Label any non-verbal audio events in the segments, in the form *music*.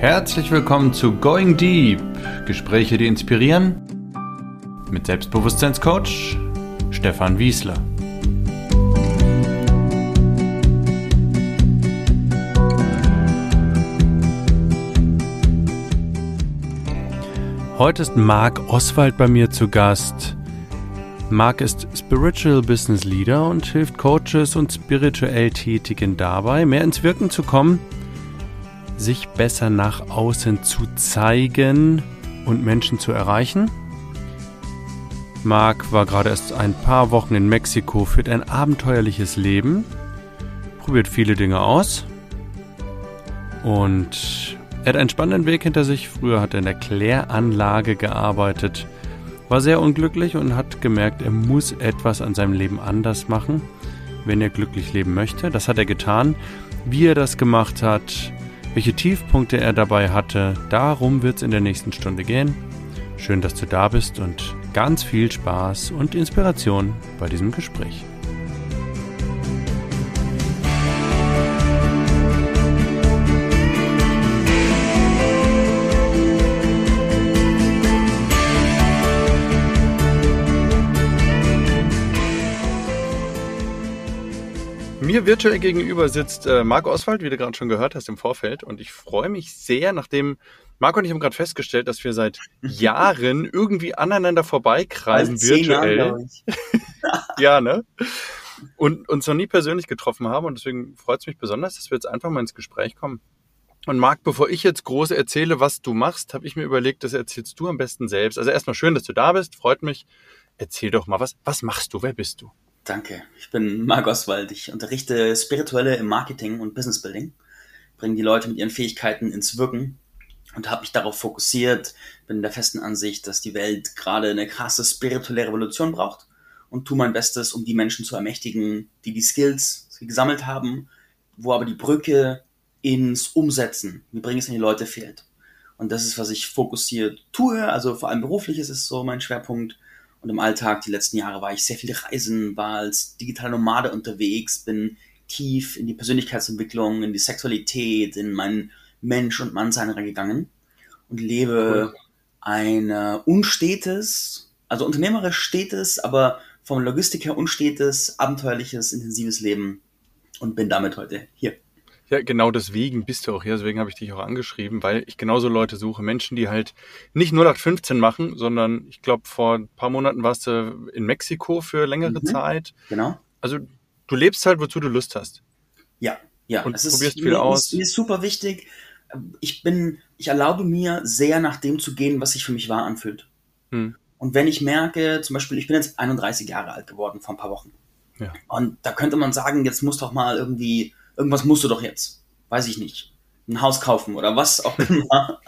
Herzlich willkommen zu Going Deep. Gespräche, die inspirieren. Mit Selbstbewusstseinscoach Stefan Wiesler. Heute ist Marc Oswald bei mir zu Gast. Marc ist Spiritual Business Leader und hilft Coaches und spirituell Tätigen dabei, mehr ins Wirken zu kommen, sich besser nach außen zu zeigen und Menschen zu erreichen. Marc war gerade erst ein paar Wochen in Mexiko, führt ein abenteuerliches Leben, probiert viele Dinge aus und er hat einen spannenden Weg hinter sich. Früher hat er in der Kläranlage gearbeitet, war sehr unglücklich und hat gemerkt, er muss etwas an seinem Leben anders machen, wenn er glücklich leben möchte. Das hat er getan. Wie er das gemacht hat, welche Tiefpunkte er dabei hatte, darum wird es in der nächsten Stunde gehen. Schön, dass du da bist und ganz viel Spaß und Inspiration bei diesem Gespräch. Mir virtuell gegenüber sitzt äh, Marc Oswald, wie du gerade schon gehört hast im Vorfeld. Und ich freue mich sehr, nachdem Marc und ich haben gerade festgestellt, dass wir seit *laughs* Jahren irgendwie aneinander vorbeikreisen Also Jahre, virtuell. *laughs* ja, ne? Und uns noch nie persönlich getroffen haben. Und deswegen freut es mich besonders, dass wir jetzt einfach mal ins Gespräch kommen. Und Marc, bevor ich jetzt groß erzähle, was du machst, habe ich mir überlegt, das erzählst du am besten selbst. Also erstmal schön, dass du da bist, freut mich. Erzähl doch mal, was, was machst du? Wer bist du? Danke. Ich bin Marc Oswald. Ich unterrichte Spirituelle im Marketing und Business Building, bringe die Leute mit ihren Fähigkeiten ins Wirken und habe mich darauf fokussiert, bin der festen Ansicht, dass die Welt gerade eine krasse spirituelle Revolution braucht und tue mein Bestes, um die Menschen zu ermächtigen, die die Skills gesammelt haben, wo aber die Brücke ins Umsetzen, wie bringe ich es an die Leute, fehlt. Und das ist, was ich fokussiert tue. Also vor allem beruflich ist es so mein Schwerpunkt. Und im Alltag, die letzten Jahre, war ich sehr viel reisen, war als digitaler Nomade unterwegs, bin tief in die Persönlichkeitsentwicklung, in die Sexualität, in mein Mensch- und Mannsein reingegangen und lebe ein äh, unstetes, also unternehmerisch stetes, aber vom Logistik her unstetes, abenteuerliches, intensives Leben und bin damit heute hier. Ja, genau deswegen bist du auch hier, deswegen habe ich dich auch angeschrieben, weil ich genauso Leute suche, Menschen, die halt nicht 0815 machen, sondern ich glaube, vor ein paar Monaten warst du in Mexiko für längere Mhm. Zeit. Genau. Also du lebst halt, wozu du Lust hast. Ja, ja. Und es ist, probierst viel mir, aus. Ist, mir ist super wichtig. Ich bin, ich erlaube mir sehr nach dem zu gehen, was sich für mich wahr anfühlt. Hm. Und wenn ich merke, zum Beispiel, ich bin jetzt 31 Jahre alt geworden vor ein paar Wochen. Ja. Und da könnte man sagen, jetzt muss doch mal irgendwie, irgendwas musst du doch jetzt. Weiß ich nicht. Ein Haus kaufen oder was auch *laughs* immer.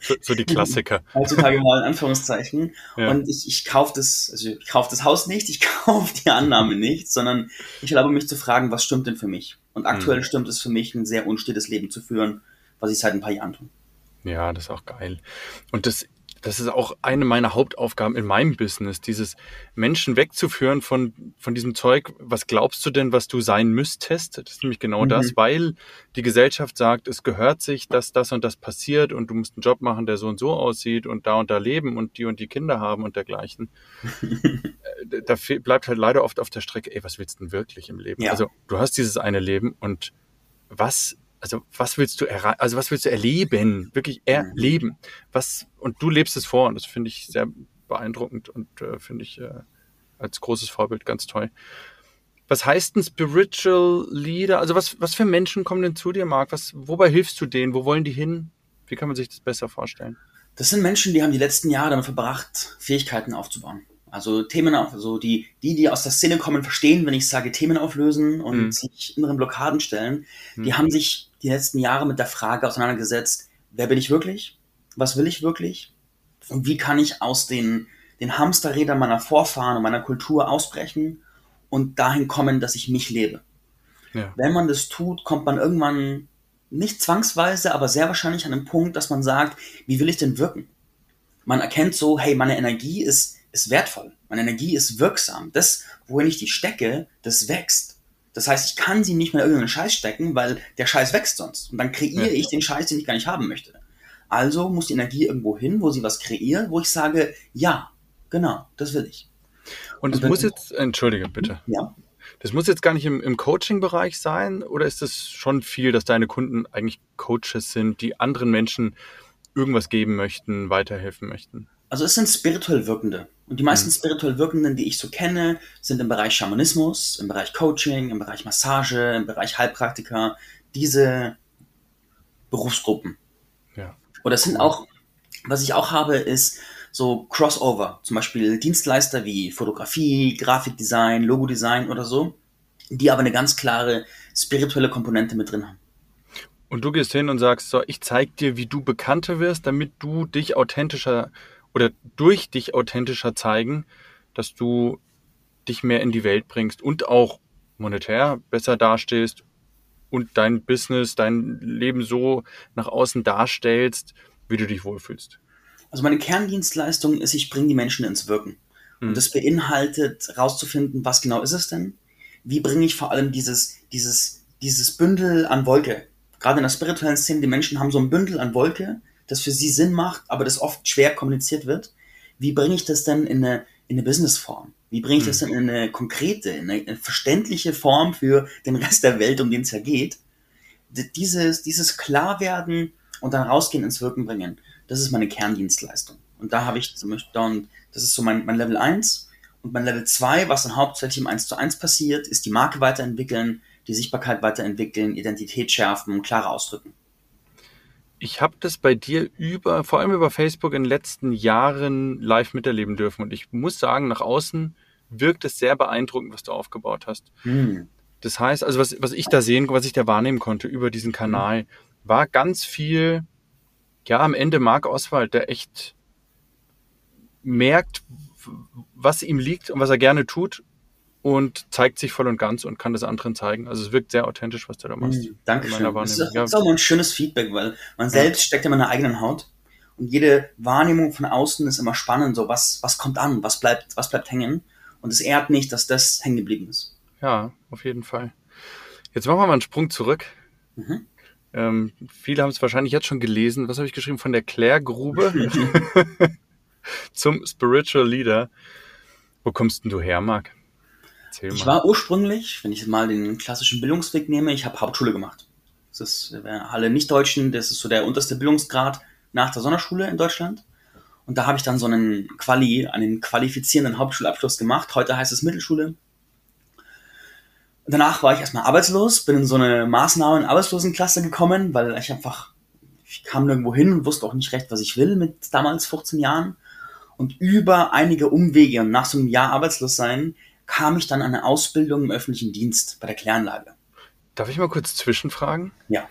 So, so die Klassiker. *laughs* Heutzutage mal in Anführungszeichen. Ja. Und ich, ich kaufe das, also ich kaufe das Haus nicht, ich *laughs* kaufe die Annahme nicht, sondern ich erlaube mich zu fragen, was stimmt denn für mich? Und aktuell Mhm. stimmt es für mich, ein sehr unstetes Leben zu führen, was ich seit ein paar Jahren tue. Ja, das ist auch geil. Und das, das ist auch eine meiner Hauptaufgaben in meinem Business, dieses Menschen wegzuführen von, von diesem Zeug. Was glaubst du denn, was du sein müsstest? Das ist nämlich genau Mhm. das, weil die Gesellschaft sagt, es gehört sich, dass das und das passiert und du musst einen Job machen, der so und so aussieht und da und da leben und die und die Kinder haben und dergleichen. *laughs* Äh, da bleibt halt leider oft auf der Strecke, ey, was willst du denn wirklich im Leben? Ja. Also du hast dieses eine Leben und was, also was willst du erreichen, also was willst du erleben, wirklich erleben, was, und du lebst es vor und das finde ich sehr beeindruckend und äh, finde ich äh, als großes Vorbild ganz toll. Was heißt ein Spiritual Leader? Also was, was für Menschen kommen denn zu dir, Marc? Was, wobei hilfst du denen? Wo wollen die hin? Wie kann man sich das besser vorstellen? Das sind Menschen, die haben die letzten Jahre damit verbracht, Fähigkeiten aufzubauen. Also Themen auf, also die, die, die aus der Szene kommen, verstehen, wenn ich sage Themen auflösen und Mhm. sich inneren Blockaden stellen. Die Mhm. haben sich die letzten Jahre mit der Frage auseinandergesetzt, wer bin ich wirklich? Was will ich wirklich? Und wie kann ich aus den, den Hamsterrädern meiner Vorfahren und meiner Kultur ausbrechen und dahin kommen, dass ich mich lebe? Ja. Wenn man das tut, kommt man irgendwann nicht zwangsweise, aber sehr wahrscheinlich an den Punkt, dass man sagt, wie will ich denn wirken? Man erkennt so, hey, meine Energie ist, ist wertvoll, meine Energie ist wirksam. Das, wohin ich die stecke, das wächst. Das heißt, ich kann sie nicht mehr in irgendeinen Scheiß stecken, weil der Scheiß wächst sonst. Und dann kreiere Ja. ich den Scheiß, den ich gar nicht haben möchte. Also muss die Energie irgendwo hin, wo sie was kreiert, wo ich sage, ja, genau, das will ich. Und es muss jetzt, entschuldige bitte, Ja. das muss jetzt gar nicht im, im Coaching-Bereich sein oder ist es schon viel, dass deine Kunden eigentlich Coaches sind, die anderen Menschen irgendwas geben möchten, weiterhelfen möchten? Also es sind spirituell Wirkende. Und die meisten spirituell Wirkenden, die ich so kenne, sind im Bereich Schamanismus, im Bereich Coaching, im Bereich Massage, im Bereich Heilpraktiker. Diese Berufsgruppen. Ja. Oder es sind auch, was ich auch habe, ist so Crossover. Zum Beispiel Dienstleister wie Fotografie, Grafikdesign, Logodesign oder so, die aber eine ganz klare spirituelle Komponente mit drin haben. Und du gehst hin und sagst, so, ich zeig dir, wie du bekannter wirst, damit du dich authentischer oder durch dich authentischer zeigen, dass du dich mehr in die Welt bringst und auch monetär besser dastehst und dein Business, dein Leben so nach außen darstellst, wie du dich wohlfühlst. Also meine Kerndienstleistung ist, ich bringe die Menschen ins Wirken. Mhm. Und das beinhaltet, rauszufinden, was genau ist es denn? Wie bringe ich vor allem dieses, dieses, dieses Bündel an Wolke? Gerade in der spirituellen Szene, die Menschen haben so ein Bündel an Wolke, das für sie Sinn macht, aber das oft schwer kommuniziert wird. Wie bringe ich das denn in eine, in eine Businessform? Wie bringe ich das denn in eine konkrete, in eine, eine verständliche Form für den Rest der Welt, um den es ja geht? Dieses, dieses Klarwerden und dann rausgehen ins Wirken bringen, das ist meine Kerndienstleistung. Und da habe ich zum Beispiel, dann, das ist so mein, mein Level 1. Und mein Level 2, was dann hauptsächlich im 1 zu 1 passiert, ist die Marke weiterentwickeln, die Sichtbarkeit weiterentwickeln, Identität schärfen, klarer ausdrücken. Ich habe das bei dir über, vor allem über Facebook in den letzten Jahren live miterleben dürfen. Und ich muss sagen, nach außen wirkt es sehr beeindruckend, was du aufgebaut hast. Hm. Das heißt, also was, was ich da sehen, was ich da wahrnehmen konnte über diesen Kanal, war ganz viel, ja, am Ende Marc Oswald, der echt merkt, was ihm liegt und was er gerne tut und zeigt sich voll und ganz und kann das anderen zeigen. Also es wirkt sehr authentisch, was du da machst. Hm, Dankeschön. Meiner Das ist, das ist auch mal ein schönes Feedback, weil man selbst steckt ja in der eigenen Haut. Und jede Wahrnehmung von außen ist immer spannend. So, was, was kommt an? Was bleibt, was bleibt hängen? Und es ehrt mich, dass das hängen geblieben ist. Ja, auf jeden Fall. Jetzt machen wir mal einen Sprung zurück. Mhm. Ähm, viele haben es wahrscheinlich jetzt schon gelesen. Was habe ich geschrieben? Von der Klärgrube *laughs* *laughs* zum Spiritual Leader. Wo kommst denn du her, Marc? Erzähl Ich war ursprünglich, wenn ich mal den klassischen Bildungsweg nehme, ich habe Hauptschule gemacht. Das ist alle Nichtdeutschen, das ist so der unterste Bildungsgrad nach der Sonderschule in Deutschland. Und da habe ich dann so einen Quali, einen qualifizierenden Hauptschulabschluss gemacht. Heute heißt es Mittelschule. Danach war ich erstmal arbeitslos, bin in so eine Maßnahmen Arbeitslosenklasse gekommen, weil ich einfach, ich kam nirgendwo hin und wusste auch nicht recht, was ich will mit damals 15 Jahren. Und über einige Umwege und nach so einem Jahr arbeitslos sein, kam ich dann an eine Ausbildung im öffentlichen Dienst bei der Kläranlage. Darf ich mal kurz zwischenfragen? Ja.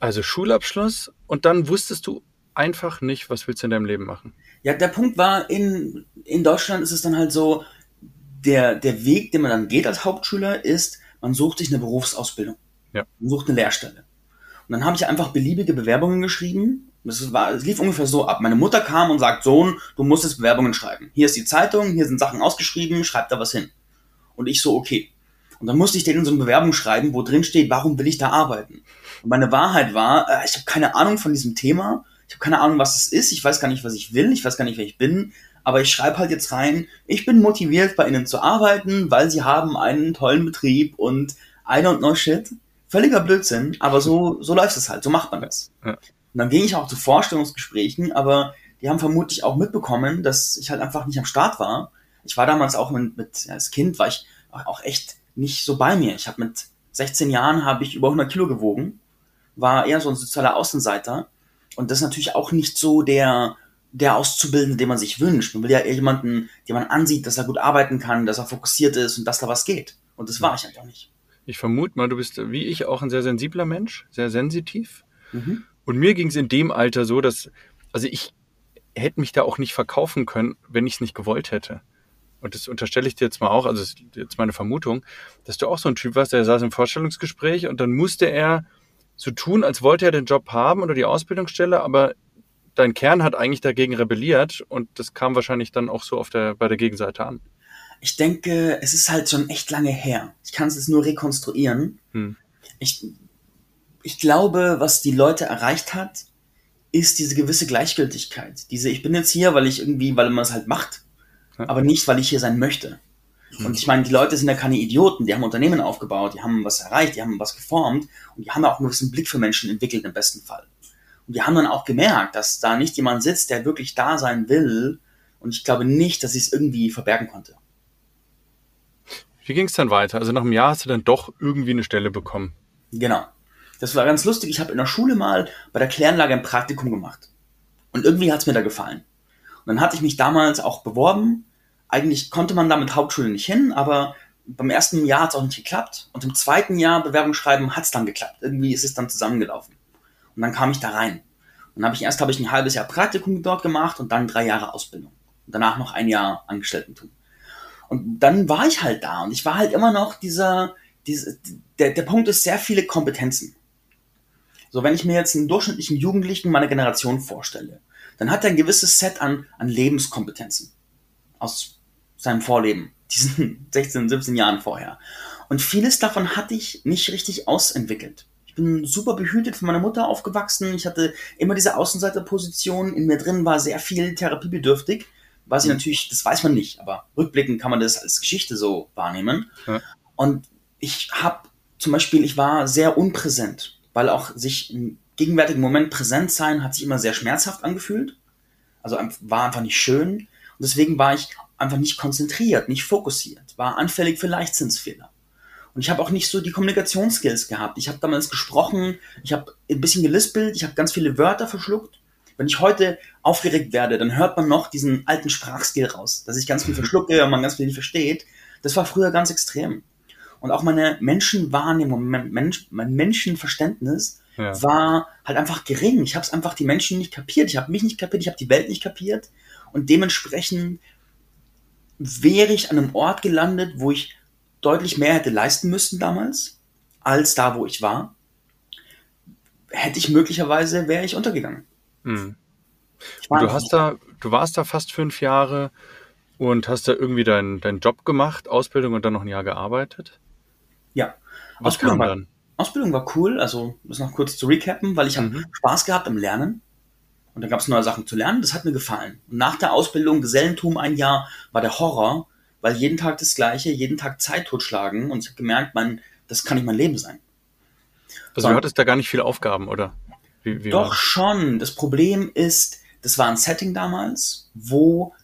Also Schulabschluss und dann wusstest du einfach nicht, was willst du in deinem Leben machen. Ja, der Punkt war, in, in Deutschland ist es dann halt so, der, der Weg, den man dann geht als Hauptschüler, ist, man sucht sich eine Berufsausbildung. Ja. Man sucht eine Lehrstelle. Und dann habe ich einfach beliebige Bewerbungen geschrieben. Das war, lief ungefähr so ab. Meine Mutter kam und sagt, Sohn, du musst jetzt Bewerbungen schreiben. Hier ist die Zeitung, hier sind Sachen ausgeschrieben, schreib da was hin. Und ich so, okay. Und dann musste ich denen so eine Bewerbung schreiben, wo drin steht, warum will ich da arbeiten? Und meine Wahrheit war, äh, ich habe keine Ahnung von diesem Thema. Ich habe keine Ahnung, was es ist. Ich weiß gar nicht, was ich will. Ich weiß gar nicht, wer ich bin. Aber ich schreibe halt jetzt rein, ich bin motiviert, bei Ihnen zu arbeiten, weil Sie haben einen tollen Betrieb und I don't know shit. Völliger Blödsinn, aber so, so läuft es halt. So macht man das. Ja. Und dann ging ich auch zu Vorstellungsgesprächen, aber die haben vermutlich auch mitbekommen, dass ich halt einfach nicht am Start war. Ich war damals auch mit, mit ja, als Kind war ich auch echt nicht so bei mir. Ich habe mit 16 Jahren habe ich über 100 Kilo gewogen, war eher so ein sozialer Außenseiter und das ist natürlich auch nicht so der der Auszubildende, den man sich wünscht. Man will ja eher jemanden, den man ansieht, dass er gut arbeiten kann, dass er fokussiert ist und dass da was geht. Und das war ich einfach nicht. Ich vermute mal, du bist wie ich auch ein sehr sensibler Mensch, sehr sensitiv. Mhm. Und mir ging es in dem Alter so, dass, also ich hätte mich da auch nicht verkaufen können, wenn ich es nicht gewollt hätte. Und das unterstelle ich dir jetzt mal auch, also das ist jetzt meine Vermutung, dass du auch so ein Typ warst, der saß im Vorstellungsgespräch und dann musste er so tun, als wollte er den Job haben oder die Ausbildungsstelle, aber dein Kern hat eigentlich dagegen rebelliert und das kam wahrscheinlich dann auch so auf der, bei der Gegenseite an. Ich denke, es ist halt schon echt lange her. Ich kann es jetzt nur rekonstruieren. Hm. Ich, ich glaube, was die Leute erreicht hat, ist diese gewisse Gleichgültigkeit. Diese, ich bin jetzt hier, weil ich irgendwie, weil man es halt macht. Aber nicht, weil ich hier sein möchte. Hm. Und ich meine, die Leute sind ja keine Idioten, die haben Unternehmen aufgebaut, die haben was erreicht, die haben was geformt und die haben auch einen gewissen Blick für Menschen entwickelt im besten Fall. Und die haben dann auch gemerkt, dass da nicht jemand sitzt, der wirklich da sein will. Und ich glaube nicht, dass ich es irgendwie verbergen konnte. Wie ging es dann weiter? Also nach einem Jahr hast du dann doch irgendwie eine Stelle bekommen. Genau. Das war ganz lustig. Ich habe in der Schule mal bei der Kläranlage ein Praktikum gemacht. Und irgendwie hat es mir da gefallen. Und dann hatte ich mich damals auch beworben. Eigentlich konnte man da mit Hauptschule nicht hin, aber beim ersten Jahr hat es auch nicht geklappt. Und im zweiten Jahr Bewerbung schreiben hat es dann geklappt. Irgendwie ist es dann zusammengelaufen. Und dann kam ich da rein. Und habe ich erst habe ich ein halbes Jahr Praktikum dort gemacht und dann drei Jahre Ausbildung. Und danach noch ein Jahr Angestelltentum. Und dann war ich halt da und ich war halt immer noch dieser, dieser der, der Punkt ist sehr viele Kompetenzen. So, wenn ich mir jetzt einen durchschnittlichen Jugendlichen meiner Generation vorstelle, dann hat er ein gewisses Set an, an Lebenskompetenzen aus seinem Vorleben, diesen *laughs* 16, 17 Jahren vorher. Und vieles davon hatte ich nicht richtig ausentwickelt. Ich bin super behütet von meiner Mutter aufgewachsen. Ich hatte immer diese Außenseiterposition. In mir drin war sehr viel therapiebedürftig. Was ich mhm. natürlich, das weiß man nicht, aber rückblickend kann man das als Geschichte so wahrnehmen. Ja. Und ich habe zum Beispiel, ich war sehr unpräsent, weil auch sich im gegenwärtigen Moment präsent sein hat sich immer sehr schmerzhaft angefühlt. Also war einfach nicht schön. Und deswegen war ich einfach nicht konzentriert, nicht fokussiert, war anfällig für Leichtzinsfehler. Und ich habe auch nicht so die Kommunikationsskills gehabt. Ich habe damals gesprochen, ich habe ein bisschen gelispelt, ich habe ganz viele Wörter verschluckt. Wenn ich heute aufgeregt werde, dann hört man noch diesen alten Sprachskill raus, dass ich ganz viel verschlucke und man ganz viel nicht versteht. Das war früher ganz extrem. Und auch meine Menschenwahrnehmung, mein, Mensch, mein Menschenverständnis ja. war halt einfach gering. Ich habe es einfach die Menschen nicht kapiert. Ich habe mich nicht kapiert, ich habe die Welt nicht kapiert. Und dementsprechend wäre ich an einem Ort gelandet, wo ich deutlich mehr hätte leisten müssen damals, als da, wo ich war, hätte ich möglicherweise, wäre ich untergegangen. Hm. Ich du hast da, du warst da fast fünf Jahre und hast da irgendwie deinen dein Job gemacht, Ausbildung und dann noch ein Jahr gearbeitet? Ja. Was Ausbildung kam war, dann? Ausbildung war cool, also das noch kurz zu recappen, weil ich mhm. habe Spaß gehabt am Lernen. Und da gab es neue Sachen zu lernen, das hat mir gefallen. Und nach der Ausbildung, Gesellentum ein Jahr, war der Horror, weil jeden Tag das Gleiche, jeden Tag Zeit totschlagen und ich habe gemerkt, man, das kann nicht mein Leben sein. Also du hattest da gar nicht viele Aufgaben, oder? Wie, wie doch schon. Das Problem ist, das war ein Setting damals, wo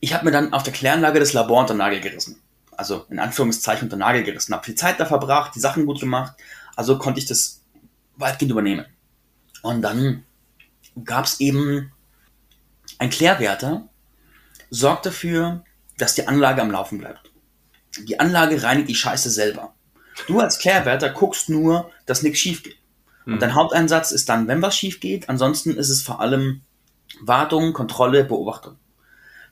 ich habe mir dann auf der Kläranlage das Labor unter Nagel gerissen. Also in Anführungszeichen unter Nagel gerissen. Habe viel Zeit da verbracht, die Sachen gut gemacht. Also konnte ich das weitgehend übernehmen. Und dann gab es eben ein Klärwärter, sorgt dafür, dass die Anlage am Laufen bleibt. Die Anlage reinigt die Scheiße selber. Du als Klärwärter guckst nur, dass nichts schief geht. Und dein hm. Haupteinsatz ist dann, wenn was schief geht. Ansonsten ist es vor allem Wartung, Kontrolle, Beobachtung.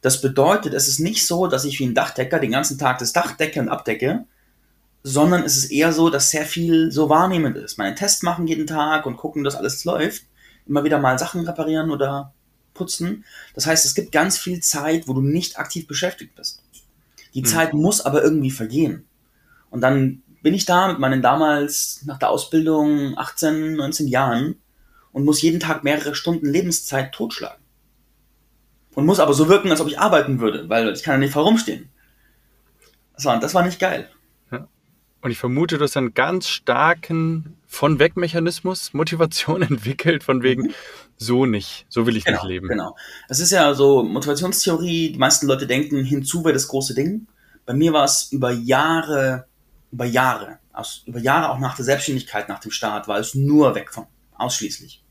Das bedeutet, es ist nicht so, dass ich wie ein Dachdecker den ganzen Tag das Dach decke und abdecke, sondern es ist eher so, dass sehr viel so wahrnehmend ist. Meine Tests machen jeden Tag und gucken, dass alles läuft. Immer wieder mal Sachen reparieren oder putzen. Das heißt, es gibt ganz viel Zeit, wo du nicht aktiv beschäftigt bist. Die mhm. Zeit muss aber irgendwie vergehen. Und dann bin ich da mit meinen damals nach der Ausbildung 18, 19 Jahren und muss jeden Tag mehrere Stunden Lebenszeit totschlagen. Und muss aber so wirken, als ob ich arbeiten würde, weil ich kann ja nicht vorumstehen. Das war, das war nicht geil. Und ich vermute, du hast einen ganz starken Von-Weg-Mechanismus, *laughs* Motivation entwickelt, von wegen, so nicht, so will ich genau, nicht leben. Genau. Es ist ja so Motivationstheorie, die meisten Leute denken, hinzu wäre das große Ding. Bei mir war es über Jahre, über Jahre, aus, über Jahre auch nach der Selbstständigkeit, nach dem Start, war es nur weg von, ausschließlich.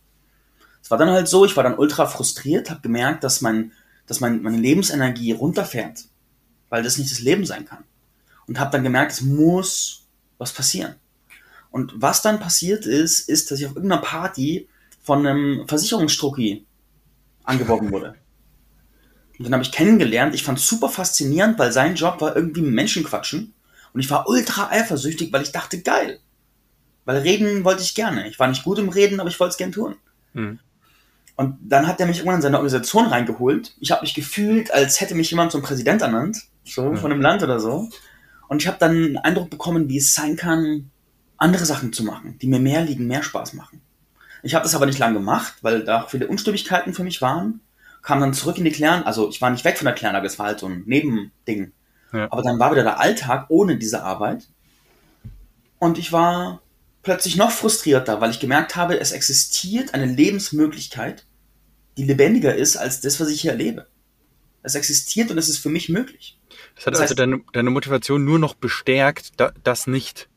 Es war dann halt so, ich war dann ultra frustriert, habe gemerkt, dass mein, dass mein, meine Lebensenergie runterfährt, weil das nicht das Leben sein kann. Und habe dann gemerkt, es muss was passieren. Und was dann passiert ist, ist, dass ich auf irgendeiner Party von einem Versicherungsstrucki angeworben wurde. Und dann habe ich kennengelernt, ich fand es super faszinierend, weil sein Job war irgendwie Menschen quatschen. Und ich war ultra eifersüchtig, weil ich dachte, geil. Weil reden wollte ich gerne. Ich war nicht gut im Reden, aber ich wollte es gern tun. Mhm. Und dann hat er mich irgendwann in seine Organisation reingeholt. Ich habe mich gefühlt, als hätte mich jemand zum Präsident ernannt. so ja. von einem Land oder so. Und ich habe dann einen Eindruck bekommen, wie es sein kann, andere Sachen zu machen, die mir mehr liegen, mehr Spaß machen. Ich habe das aber nicht lange gemacht, weil da viele Unstimmigkeiten für mich waren. Kam dann zurück in die Klären, also ich war nicht weg von der Kläranlage, es war halt so ein Nebending. Ja. Aber dann war wieder der Alltag ohne diese Arbeit. Und ich war plötzlich noch frustrierter, weil ich gemerkt habe, es existiert eine Lebensmöglichkeit, die lebendiger ist als das, was ich hier erlebe. Es existiert und es ist für mich möglich. Das hat das also heißt, deine, deine Motivation nur noch bestärkt, da, das nicht,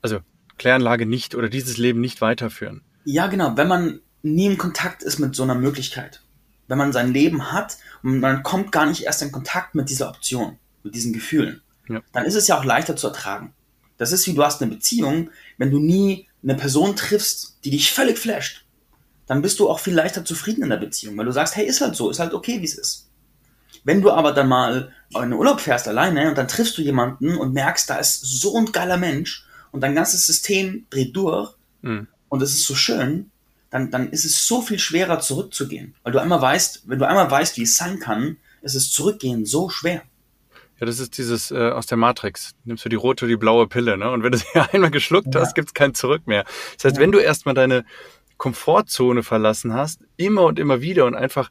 also Kläranlage nicht oder dieses Leben nicht weiterführen. Ja, genau. Wenn man nie in Kontakt ist mit so einer Möglichkeit, wenn man sein Leben hat und man kommt gar nicht erst in Kontakt mit dieser Option, mit diesen Gefühlen, ja. dann ist es ja auch leichter zu ertragen. Das ist wie du hast eine Beziehung, wenn du nie eine Person triffst, die dich völlig flasht, dann bist du auch viel leichter zufrieden in der Beziehung, weil du sagst, hey, ist halt so, ist halt okay, wie es ist. Wenn du aber dann mal in den Urlaub fährst alleine und dann triffst du jemanden und merkst, da ist so ein geiler Mensch und dein ganzes System dreht durch mhm. und es ist so schön, dann, dann ist es so viel schwerer zurückzugehen. Weil du einmal weißt, wenn du einmal weißt, wie es sein kann, ist es zurückgehen so schwer. Ja, das ist dieses äh, aus der Matrix. Nimmst du die rote oder die blaue Pille, ne? Und wenn du sie *laughs* einmal geschluckt ja. hast, gibt's kein Zurück mehr. Das heißt, ja. wenn du erstmal deine Komfortzone verlassen hast, immer und immer wieder und einfach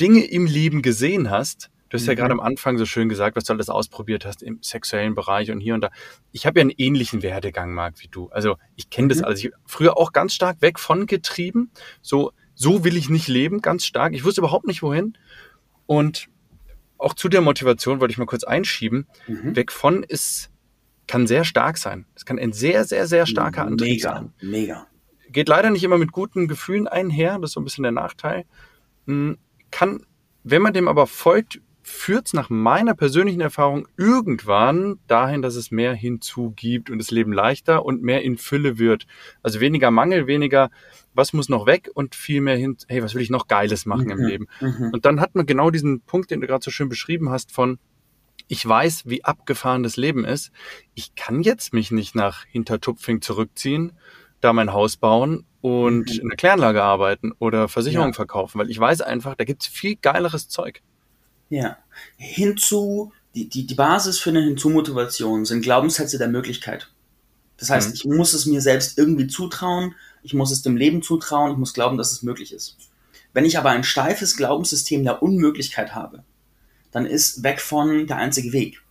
Dinge im Leben gesehen hast, Du hast mhm. ja gerade am Anfang so schön gesagt, was du alles ausprobiert hast im sexuellen Bereich und hier und da. Ich habe ja einen ähnlichen Werdegang, Marc, wie du. Also ich kenne das mhm. alles. Ich früher auch ganz stark weg von getrieben. So, so will ich nicht leben, ganz stark. Ich wusste überhaupt nicht wohin. Und auch zu der Motivation wollte ich mal kurz einschieben. Mhm. Weg von ist, kann sehr stark sein. Es kann ein sehr, sehr, sehr starker Antrieb mega, sein. Mega, mega. Geht leider nicht immer mit guten Gefühlen einher. Das ist so ein bisschen der Nachteil. Hm, kann, wenn man dem aber folgt, führt es nach meiner persönlichen Erfahrung irgendwann dahin, dass es mehr hinzugibt und das Leben leichter und mehr in Fülle wird. Also weniger Mangel, weniger, was muss noch weg und viel mehr hin, hey, was will ich noch Geiles machen mhm. im Leben? Mhm. Und dann hat man genau diesen Punkt, den du gerade so schön beschrieben hast, von ich weiß, wie abgefahren das Leben ist. Ich kann jetzt mich nicht nach Hintertupfing zurückziehen, da mein Haus bauen und mhm. in der Kläranlage arbeiten oder Versicherungen ja. verkaufen, weil ich weiß einfach, da gibt's viel geileres Zeug. Ja. Hinzu, die, die, die Basis für eine Hinzu-Motivation sind Glaubenssätze der Möglichkeit. Das heißt, mhm. ich muss es mir selbst irgendwie zutrauen, ich muss es dem Leben zutrauen, ich muss glauben, dass es möglich ist. Wenn ich aber ein steifes Glaubenssystem der Unmöglichkeit habe, dann ist weg von der einzige Weg.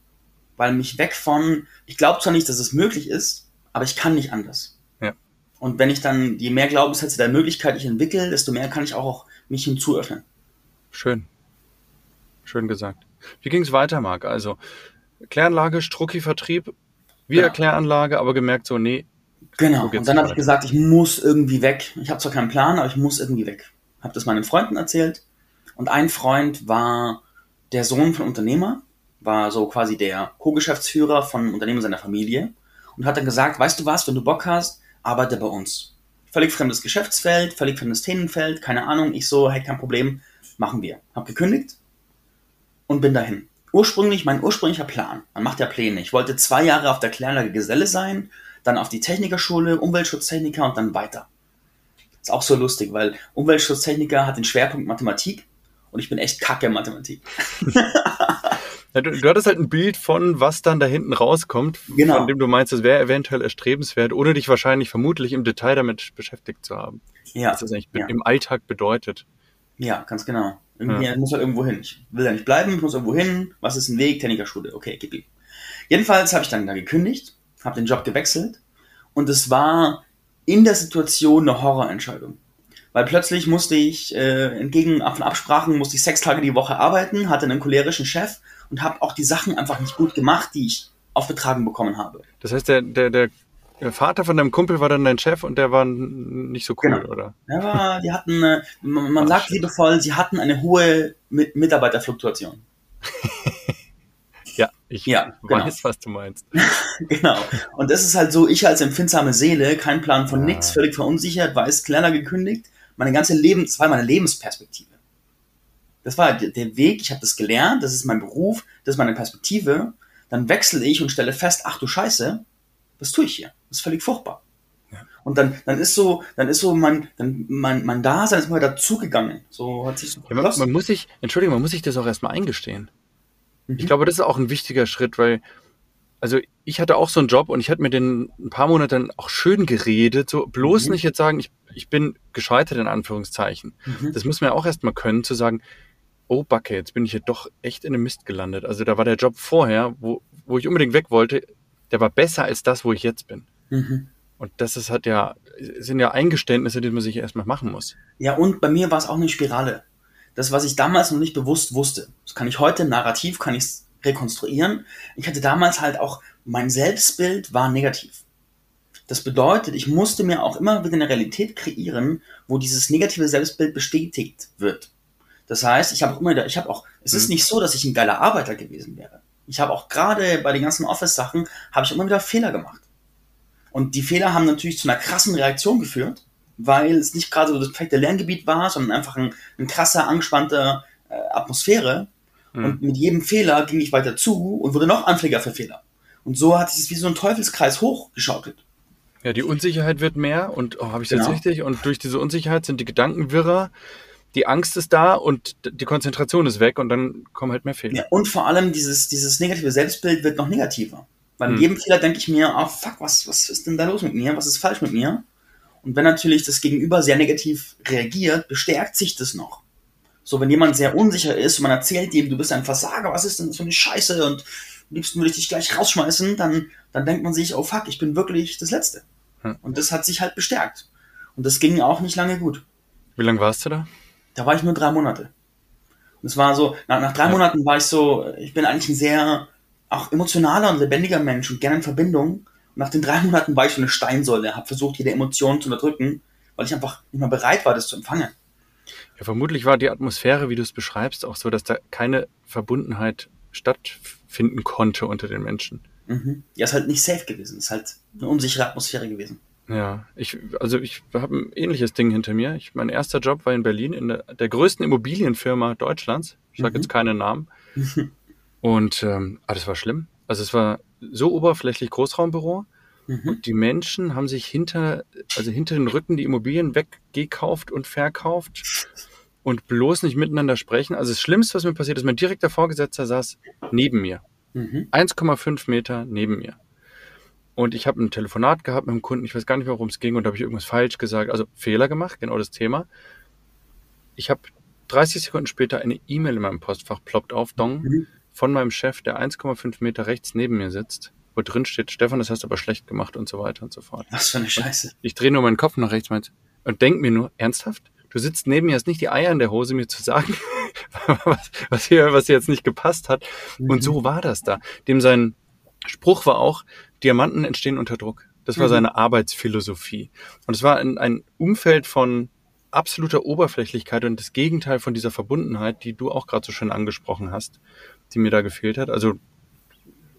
Weil mich weg von, ich glaube zwar nicht, dass es möglich ist, aber ich kann nicht anders. Und wenn ich dann, je mehr Glaubenssätze der Möglichkeit ich entwickle, desto mehr kann ich auch mich hinzuöffnen. Schön. Schön gesagt. Wie ging es weiter, Marc? Also Kläranlage, Strucki-Vertrieb, wieder ja. Kläranlage, aber gemerkt so, nee. Genau. Und dann habe ich gesagt, ich muss irgendwie weg. Ich habe zwar keinen Plan, aber ich muss irgendwie weg. Habe das meinen Freunden erzählt. Und ein Freund war der Sohn von Unternehmer, war so quasi der Co-Geschäftsführer von Unternehmen seiner Familie und hat dann gesagt, weißt du was, wenn du Bock hast, arbeite bei uns. Völlig fremdes Geschäftsfeld, völlig fremdes Themenfeld, keine Ahnung. Ich so, hey, kein Problem, machen wir. Hab gekündigt, und bin dahin. Ursprünglich, mein ursprünglicher Plan, man macht ja Pläne. Ich wollte zwei Jahre auf der Kläranlage Geselle sein, dann auf die Technikerschule, Umweltschutztechniker und dann weiter. Ist auch so lustig, weil Umweltschutztechniker hat den Schwerpunkt Mathematik und ich bin echt kacke in Mathematik. *laughs* Ja, du, du hattest halt ein Bild von, was dann da hinten rauskommt, genau. von dem du meinst, es wäre eventuell erstrebenswert, ohne dich wahrscheinlich vermutlich im Detail damit beschäftigt zu haben. Ja. Was das eigentlich ja. im Alltag bedeutet. Ja, ganz genau. Irgendwie, ja. Ich muss halt irgendwo hin. Ich will da nicht bleiben, ich muss irgendwo hin. Was ist ein Weg? Technikerschule. Okay, gib ihm. Jedenfalls habe ich dann da gekündigt, habe den Job gewechselt und es war in der Situation eine Horrorentscheidung. Weil plötzlich musste ich, äh, entgegen von Absprachen, musste ich sechs Tage die Woche arbeiten, hatte einen cholerischen Chef und habe auch die Sachen einfach nicht gut gemacht, die ich aufgetragen bekommen habe. Das heißt, der, der, der Vater von deinem Kumpel war dann dein Chef und der war nicht so cool, genau. oder? Ja, war, die hatten, äh, man, man sagt liebevoll, sie hatten eine hohe Mitarbeiterfluktuation. *laughs* ja, ich ja, genau. weiß, was du meinst. *laughs* genau. Und das ist halt so, ich als empfindsame Seele, kein Plan von ja. nichts, völlig verunsichert, weiß, kleiner gekündigt, meine ganze Leben, das war meine Lebensperspektive. Das war der Weg, ich habe das gelernt, das ist mein Beruf, das ist meine Perspektive. Dann wechsle ich und stelle fest, ach du Scheiße, was tue ich hier? Das ist völlig furchtbar. Ja. Und dann, dann ist so, dann ist so mein, dann, mein, mein Dasein ist mal dazugegangen. So hat sich so ja, man, man, muss sich, Entschuldigung, man muss sich das auch erstmal eingestehen. Ich glaube, das ist auch ein wichtiger Schritt, weil, also ich hatte auch so einen Job und ich hatte mir den ein paar Monate dann auch schön geredet, so bloß Mhm. nicht jetzt sagen, ich, ich bin gescheitert in Anführungszeichen. Mhm. Das muss man ja auch erstmal können, zu sagen, oh Backe, jetzt bin ich hier doch echt in einem Mist gelandet. Also da war der Job vorher, wo, wo ich unbedingt weg wollte, der war besser als das, wo ich jetzt bin. Mhm. Und das ist halt ja, sind ja Eingeständnisse, die man sich erstmal machen muss. Ja, und bei mir war es auch eine Spirale. Das, was ich damals noch nicht bewusst wusste, das kann ich heute narrativ, kann ich es rekonstruieren. Ich hatte damals halt auch, mein Selbstbild war negativ. Das bedeutet, ich musste mir auch immer wieder eine Realität kreieren, wo dieses negative Selbstbild bestätigt wird. Das heißt, ich habe auch immer wieder, ich habe auch, es ist Mhm. nicht so, dass ich ein geiler Arbeiter gewesen wäre. Ich habe auch gerade bei den ganzen Office-Sachen, habe ich immer wieder Fehler gemacht. Und die Fehler haben natürlich zu einer krassen Reaktion geführt, weil es nicht gerade so das perfekte Lerngebiet war, sondern einfach ein, ein krasser, angespannter äh, Atmosphäre. Mhm. Und mit jedem Fehler ging ich weiter zu und wurde noch anfälliger für Fehler. Und so hat sich es wie so ein Teufelskreis hochgeschaukelt. Ja, die Unsicherheit wird mehr und oh, habe ich das Genau. richtig? Und durch diese Unsicherheit sind die Gedanken wirrer, die Angst ist da und die Konzentration ist weg und dann kommen halt mehr Fehler. Ja, und vor allem dieses, dieses negative Selbstbild wird noch negativer. Weil mit Hm. jedem Fehler denke ich mir, oh fuck, was, was ist denn da los mit mir? Was ist falsch mit mir? Und wenn natürlich das Gegenüber sehr negativ reagiert, bestärkt sich das noch. So, wenn jemand sehr unsicher ist und man erzählt ihm, du bist ein Versager, was ist denn das für eine Scheiße und am liebsten würde ich dich gleich rausschmeißen, dann, dann denkt man sich, oh fuck, ich bin wirklich das Letzte. Hm. Und das hat sich halt bestärkt. Und das ging auch nicht lange gut. Wie lange warst du da? Da war ich nur drei Monate. Und es war so, nach, nach drei Ja. Monaten war ich so, ich bin eigentlich ein sehr auch emotionaler und lebendiger Mensch und gerne in Verbindung. Und nach den drei Monaten war ich so eine Steinsäule, habe versucht, jede Emotion zu unterdrücken, weil ich einfach nicht mehr bereit war, das zu empfangen. Ja, vermutlich war die Atmosphäre, wie du es beschreibst, auch so, dass da keine Verbundenheit stattfinden konnte unter den Menschen. Mhm. Ja, ist halt nicht safe gewesen, ist halt eine unsichere Atmosphäre gewesen. Ja, ich, also ich habe ein ähnliches Ding hinter mir. Ich, mein erster Job war in Berlin in der, der größten Immobilienfirma Deutschlands. Ich sage Mhm. jetzt keinen Namen. *laughs* Und ähm, ah, das war schlimm. Also es war so oberflächlich Großraumbüro. Mhm. Und die Menschen haben sich hinter, also hinter den Rücken die Immobilien weggekauft und verkauft und bloß nicht miteinander sprechen. Also das Schlimmste, was mir passiert ist, mein direkter Vorgesetzter saß neben mir. Mhm. 1,5 Meter neben mir. Und ich habe ein Telefonat gehabt mit einem Kunden, ich weiß gar nicht mehr, worum es ging, und da habe ich irgendwas falsch gesagt, also Fehler gemacht, genau das Thema. Ich habe 30 Sekunden später eine E-Mail in meinem Postfach ploppt auf, Dong, Mhm. von meinem Chef, der 1,5 Meter rechts neben mir sitzt, wo drin steht, Stefan, das hast du aber schlecht gemacht und so weiter und so fort. Was für eine Scheiße. Ich drehe nur meinen Kopf nach rechts meint, und denk mir nur, ernsthaft? Du sitzt neben mir, hast nicht die Eier in der Hose, mir zu sagen, *laughs* was, was, hier, was hier jetzt nicht gepasst hat. Mhm. Und so war das da. Dem sein Spruch war auch, Diamanten entstehen unter Druck. Das war Mhm. seine Arbeitsphilosophie. Und es war ein, ein Umfeld von absoluter Oberflächlichkeit und das Gegenteil von dieser Verbundenheit, die du auch gerade so schön angesprochen hast, die mir da gefehlt hat. Also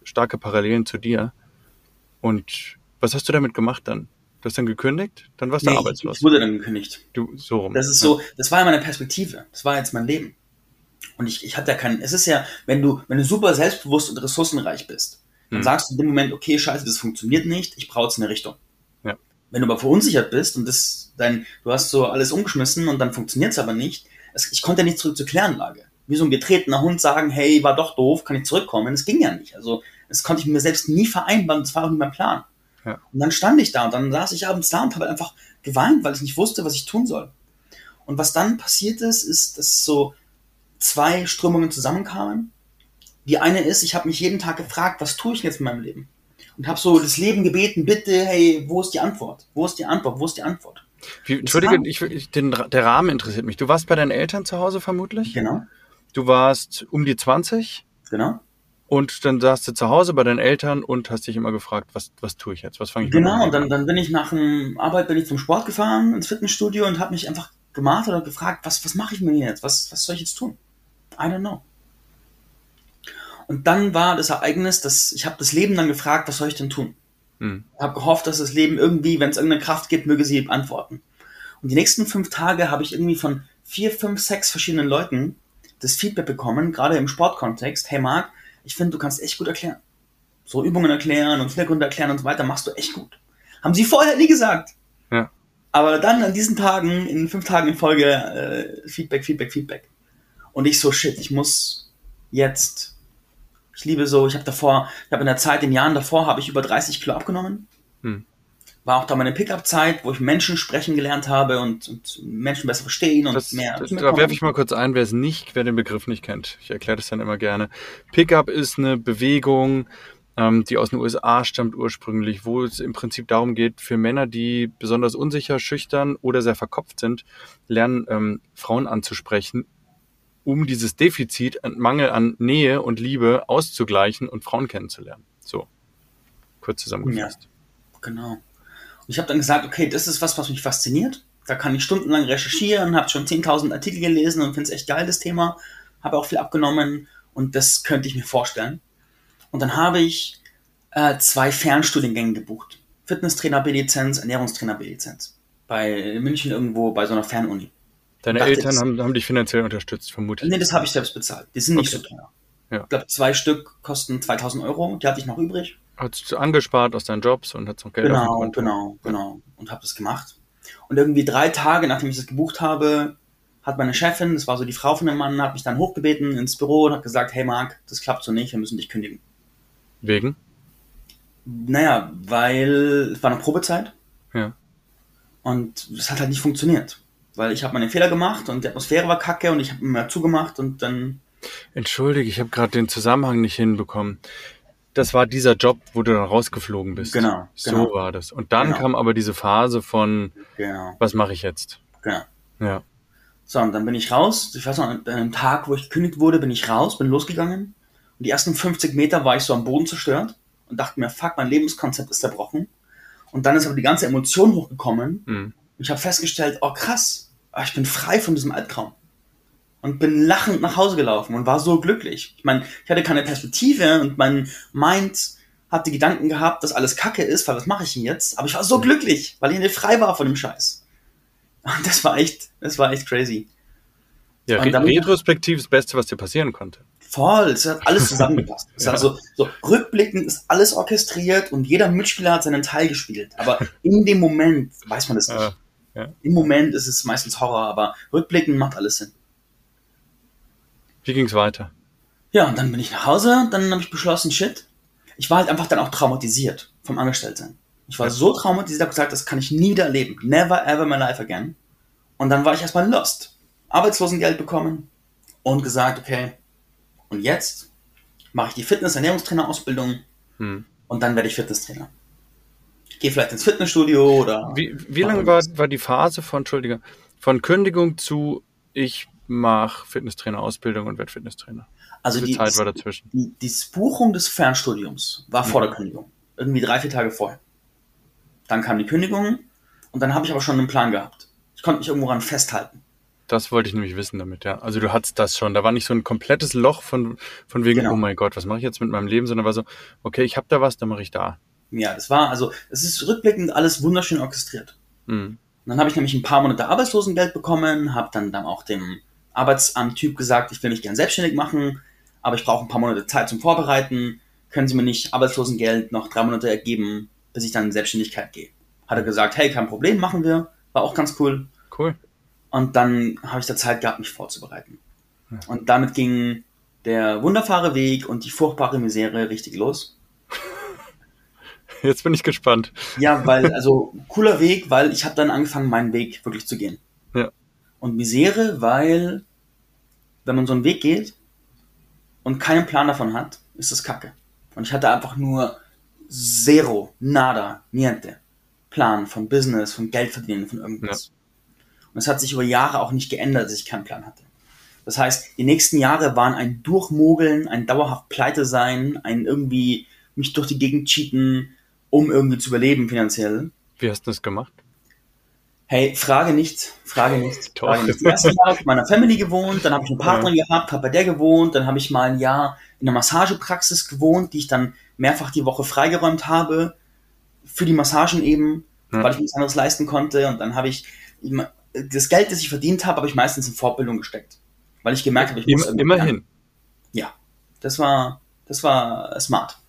starke Parallelen zu dir. Und was hast du damit gemacht dann? Du hast dann gekündigt, dann warst du Nee, arbeitslos. ich wurde dann gekündigt. Du, so rum. Das ist so, das war ja meine Perspektive. Das war jetzt mein Leben. Und ich, ich hatte ja keinen, es ist ja, wenn du, wenn du super selbstbewusst und ressourcenreich bist, dann Hm. sagst du in dem Moment, okay, scheiße, das funktioniert nicht, ich brauche jetzt eine Richtung. Ja. Wenn du aber verunsichert bist und das, dein, du hast so alles umgeschmissen und dann funktioniert es aber nicht, es, ich konnte ja nicht zurück zur Kläranlage. Wie so ein getretener Hund sagen, hey, war doch doof, kann ich zurückkommen? Das ging ja nicht. Also, das konnte ich mir selbst nie vereinbaren, das war auch nicht mein Plan. Ja. Und dann stand ich da und dann saß ich abends da und habe einfach geweint, weil ich nicht wusste, was ich tun soll. Und was dann passiert ist, ist, dass so zwei Strömungen zusammenkamen. Die eine ist, ich habe mich jeden Tag gefragt, was tue ich jetzt in meinem Leben? Und habe so das Leben gebeten, bitte, hey, wo ist die Antwort? Wo ist die Antwort? Wo ist die Antwort? Wie, Entschuldige, ich, ich, den, der Rahmen interessiert mich. Du warst bei deinen Eltern zu Hause vermutlich? Genau, Du warst um die 20 genau. und dann saßt du zu Hause bei deinen Eltern und hast dich immer gefragt, was, was tue ich jetzt? Was fange ich Genau, meinem und dann, an? dann bin ich nach dem Arbeit bin ich zum Sport gefahren, ins Fitnessstudio und habe mich einfach gemartert und gefragt, was, was mache ich mir jetzt? Was, was soll ich jetzt tun? I don't know. Und dann war das Ereignis, dass ich habe das Leben dann gefragt, was soll ich denn tun? Hm. habe gehofft, dass das Leben irgendwie, wenn es irgendeine Kraft gibt, möge sie antworten. Und die nächsten fünf Tage habe ich irgendwie von vier, fünf, sechs verschiedenen Leuten das Feedback bekommen, gerade im Sportkontext. Hey Marc, ich finde, du kannst echt gut erklären. So Übungen erklären und Hintergründe erklären und so weiter, machst du echt gut. Haben sie vorher nie gesagt. Ja. Aber dann an diesen Tagen, in fünf Tagen in Folge, äh, Feedback, Feedback, Feedback. Und ich so, shit, ich muss jetzt Ich liebe so, ich habe davor, ich habe in der Zeit, in den Jahren davor, habe ich über 30 Kilo abgenommen. Hm. War auch da meine Pickup-Zeit, wo ich Menschen sprechen gelernt habe und, und Menschen besser verstehen und Das, mehr. das, da werfe ich mal kurz ein, wer es nicht, wer den Begriff nicht kennt. Ich erkläre das dann immer gerne. Pickup ist eine Bewegung, ähm, die aus den USA stammt ursprünglich, wo es im Prinzip darum geht, für Männer, die besonders unsicher, schüchtern oder sehr verkopft sind, lernen, ähm, Frauen anzusprechen, um dieses Defizit, an Mangel an Nähe und Liebe auszugleichen und Frauen kennenzulernen. So, kurz zusammengefasst. Genau. Und ich habe dann gesagt, okay, das ist was, was mich fasziniert. Da kann ich stundenlang recherchieren, habe schon 10.000 Artikel gelesen und finde es echt geil, das Thema. Habe auch viel abgenommen und das könnte ich mir vorstellen. Und dann habe ich äh, zwei Fernstudiengänge gebucht. Fitnesstrainer B-Lizenz, Ernährungstrainer B-Lizenz. Bei München irgendwo bei so einer Fernuni. Deine Dachte, Eltern haben, haben dich finanziell unterstützt, vermutlich. Nee, das habe ich selbst bezahlt. Die sind nicht Okay. so teuer. Ja. Ich glaube, zwei Stück kosten 2000 Euro. Die hatte ich noch übrig. Hast du angespart aus deinen Jobs und hast noch Geld Genau, genau, genau. Und habe das gemacht. Und irgendwie drei Tage, nachdem ich das gebucht habe, hat meine Chefin, das war so die Frau von dem Mann, hat mich dann hochgebeten ins Büro und hat gesagt, hey Marc, das klappt so nicht, wir müssen dich kündigen. Wegen? Naja, weil es war eine Probezeit Ja. und es hat halt nicht funktioniert. Weil ich habe meine Fehler gemacht und die Atmosphäre war kacke und ich habe mir zugemacht und dann, Entschuldige, ich habe gerade den Zusammenhang nicht hinbekommen. Das war dieser Job, wo du dann rausgeflogen bist. Genau, So genau. war das. Und dann Genau. kam aber diese Phase von, genau, was mache ich jetzt? genau. Ja. So, und dann bin ich raus. Ich weiß noch, an einem Tag, wo ich gekündigt wurde, bin ich raus, bin losgegangen. Und die ersten 50 Meter war ich so am Boden zerstört und dachte mir, fuck, mein Lebenskonzept ist zerbrochen. Und dann ist aber die ganze Emotion hochgekommen. Mhm. Und ich habe festgestellt, oh krass, ah, ich bin frei von diesem Albtraum. Und bin lachend nach Hause gelaufen und war so glücklich. Ich meine, ich hatte keine Perspektive und mein Mind hat die Gedanken gehabt, dass alles Kacke ist, weil was mache ich denn jetzt? Aber ich war so glücklich, weil ich endlich frei war von dem Scheiß. Und das war echt, das war echt crazy. Ja, Und damit- retrospektiv das Beste, was dir passieren konnte. Voll, es hat alles zusammengepasst. Es *laughs* Ja. hat so, so rückblickend ist alles orchestriert und jeder Mitspieler hat seinen Teil gespielt. Aber in dem Moment weiß man das nicht. Ja, ja. Im Moment ist es meistens Horror, aber rückblickend macht alles Sinn. Wie ging's weiter? Ja, und dann bin ich nach Hause, dann habe ich beschlossen, shit. Ich war halt einfach dann auch traumatisiert vom Angestelltsein. Ich war Ja. so traumatisiert, habe gesagt, das kann ich nie wieder erleben. Never ever my life again. Und dann war ich erstmal lost. Arbeitslosengeld bekommen und gesagt, okay, und jetzt mache ich die Fitness-Ernährungstrainer-Ausbildung Hm. und dann werde ich Fitnesstrainer. Gehe vielleicht ins Fitnessstudio oder. Wie, wie lange war, war die Phase von, Entschuldige, von Kündigung zu ich mache Fitnesstrainer-Ausbildung und werde Fitnesstrainer? Also die, Zeit war dazwischen? die, die Buchung des Fernstudiums war vor Mhm. der Kündigung. Irgendwie drei, vier Tage vorher. Dann kam die Kündigung und dann habe ich aber schon einen Plan gehabt. Ich konnte mich irgendwo ran festhalten. Das wollte ich nämlich wissen damit, ja. Also du hattest das schon. Da war nicht so ein komplettes Loch von, von wegen, Genau. oh mein Gott, was mache ich jetzt mit meinem Leben, sondern war so, okay, ich habe da was, dann mache ich da. Ja, das war, also, es ist rückblickend alles wunderschön orchestriert. Hm. Und dann habe ich nämlich ein paar Monate Arbeitslosengeld bekommen, habe dann, dann auch dem Arbeitsamt-Typ gesagt, ich will mich gern selbstständig machen, aber ich brauche ein paar Monate Zeit zum Vorbereiten. Können Sie mir nicht Arbeitslosengeld noch drei Monate ergeben, bis ich dann in Selbstständigkeit gehe? Hat er gesagt, hey, kein Problem, machen wir. War auch ganz cool. Cool. Und dann habe ich da Zeit gehabt, mich vorzubereiten. Und damit ging der wunderbare Weg und die furchtbare Misere richtig los. *laughs* *laughs* Jetzt bin ich gespannt. Ja, weil, also cooler Weg, weil ich habe dann angefangen, meinen Weg wirklich zu gehen. Ja. Und Misere, weil wenn man so einen Weg geht und keinen Plan davon hat, ist das Kacke. Und ich hatte einfach nur zero, nada, niente Plan von Business, von Geld verdienen, von irgendwas. Und es hat sich über Jahre auch nicht geändert, dass ich keinen Plan hatte. Das heißt, die nächsten Jahre waren ein Durchmogeln, ein dauerhaft Pleite sein, ein irgendwie mich durch die Gegend cheaten, um irgendwie zu überleben finanziell. Wie hast du das gemacht? Hey, frage nicht, frage nicht. *laughs* Doch. Frage nicht. Erst Jahr ich in meiner Family gewohnt, dann habe ich einen Partner gehabt, habe bei der gewohnt, dann habe ich mal ein Jahr in einer Massagepraxis gewohnt, die ich dann mehrfach die Woche freigeräumt habe, für die Massagen eben, Ja. weil ich nichts anderes leisten konnte. Und dann habe ich immer- das Geld, das ich verdient habe, habe ich meistens in Fortbildung gesteckt. Weil ich gemerkt habe, ich muss Immer, lernen. immerhin. Ja, das war, das war smart.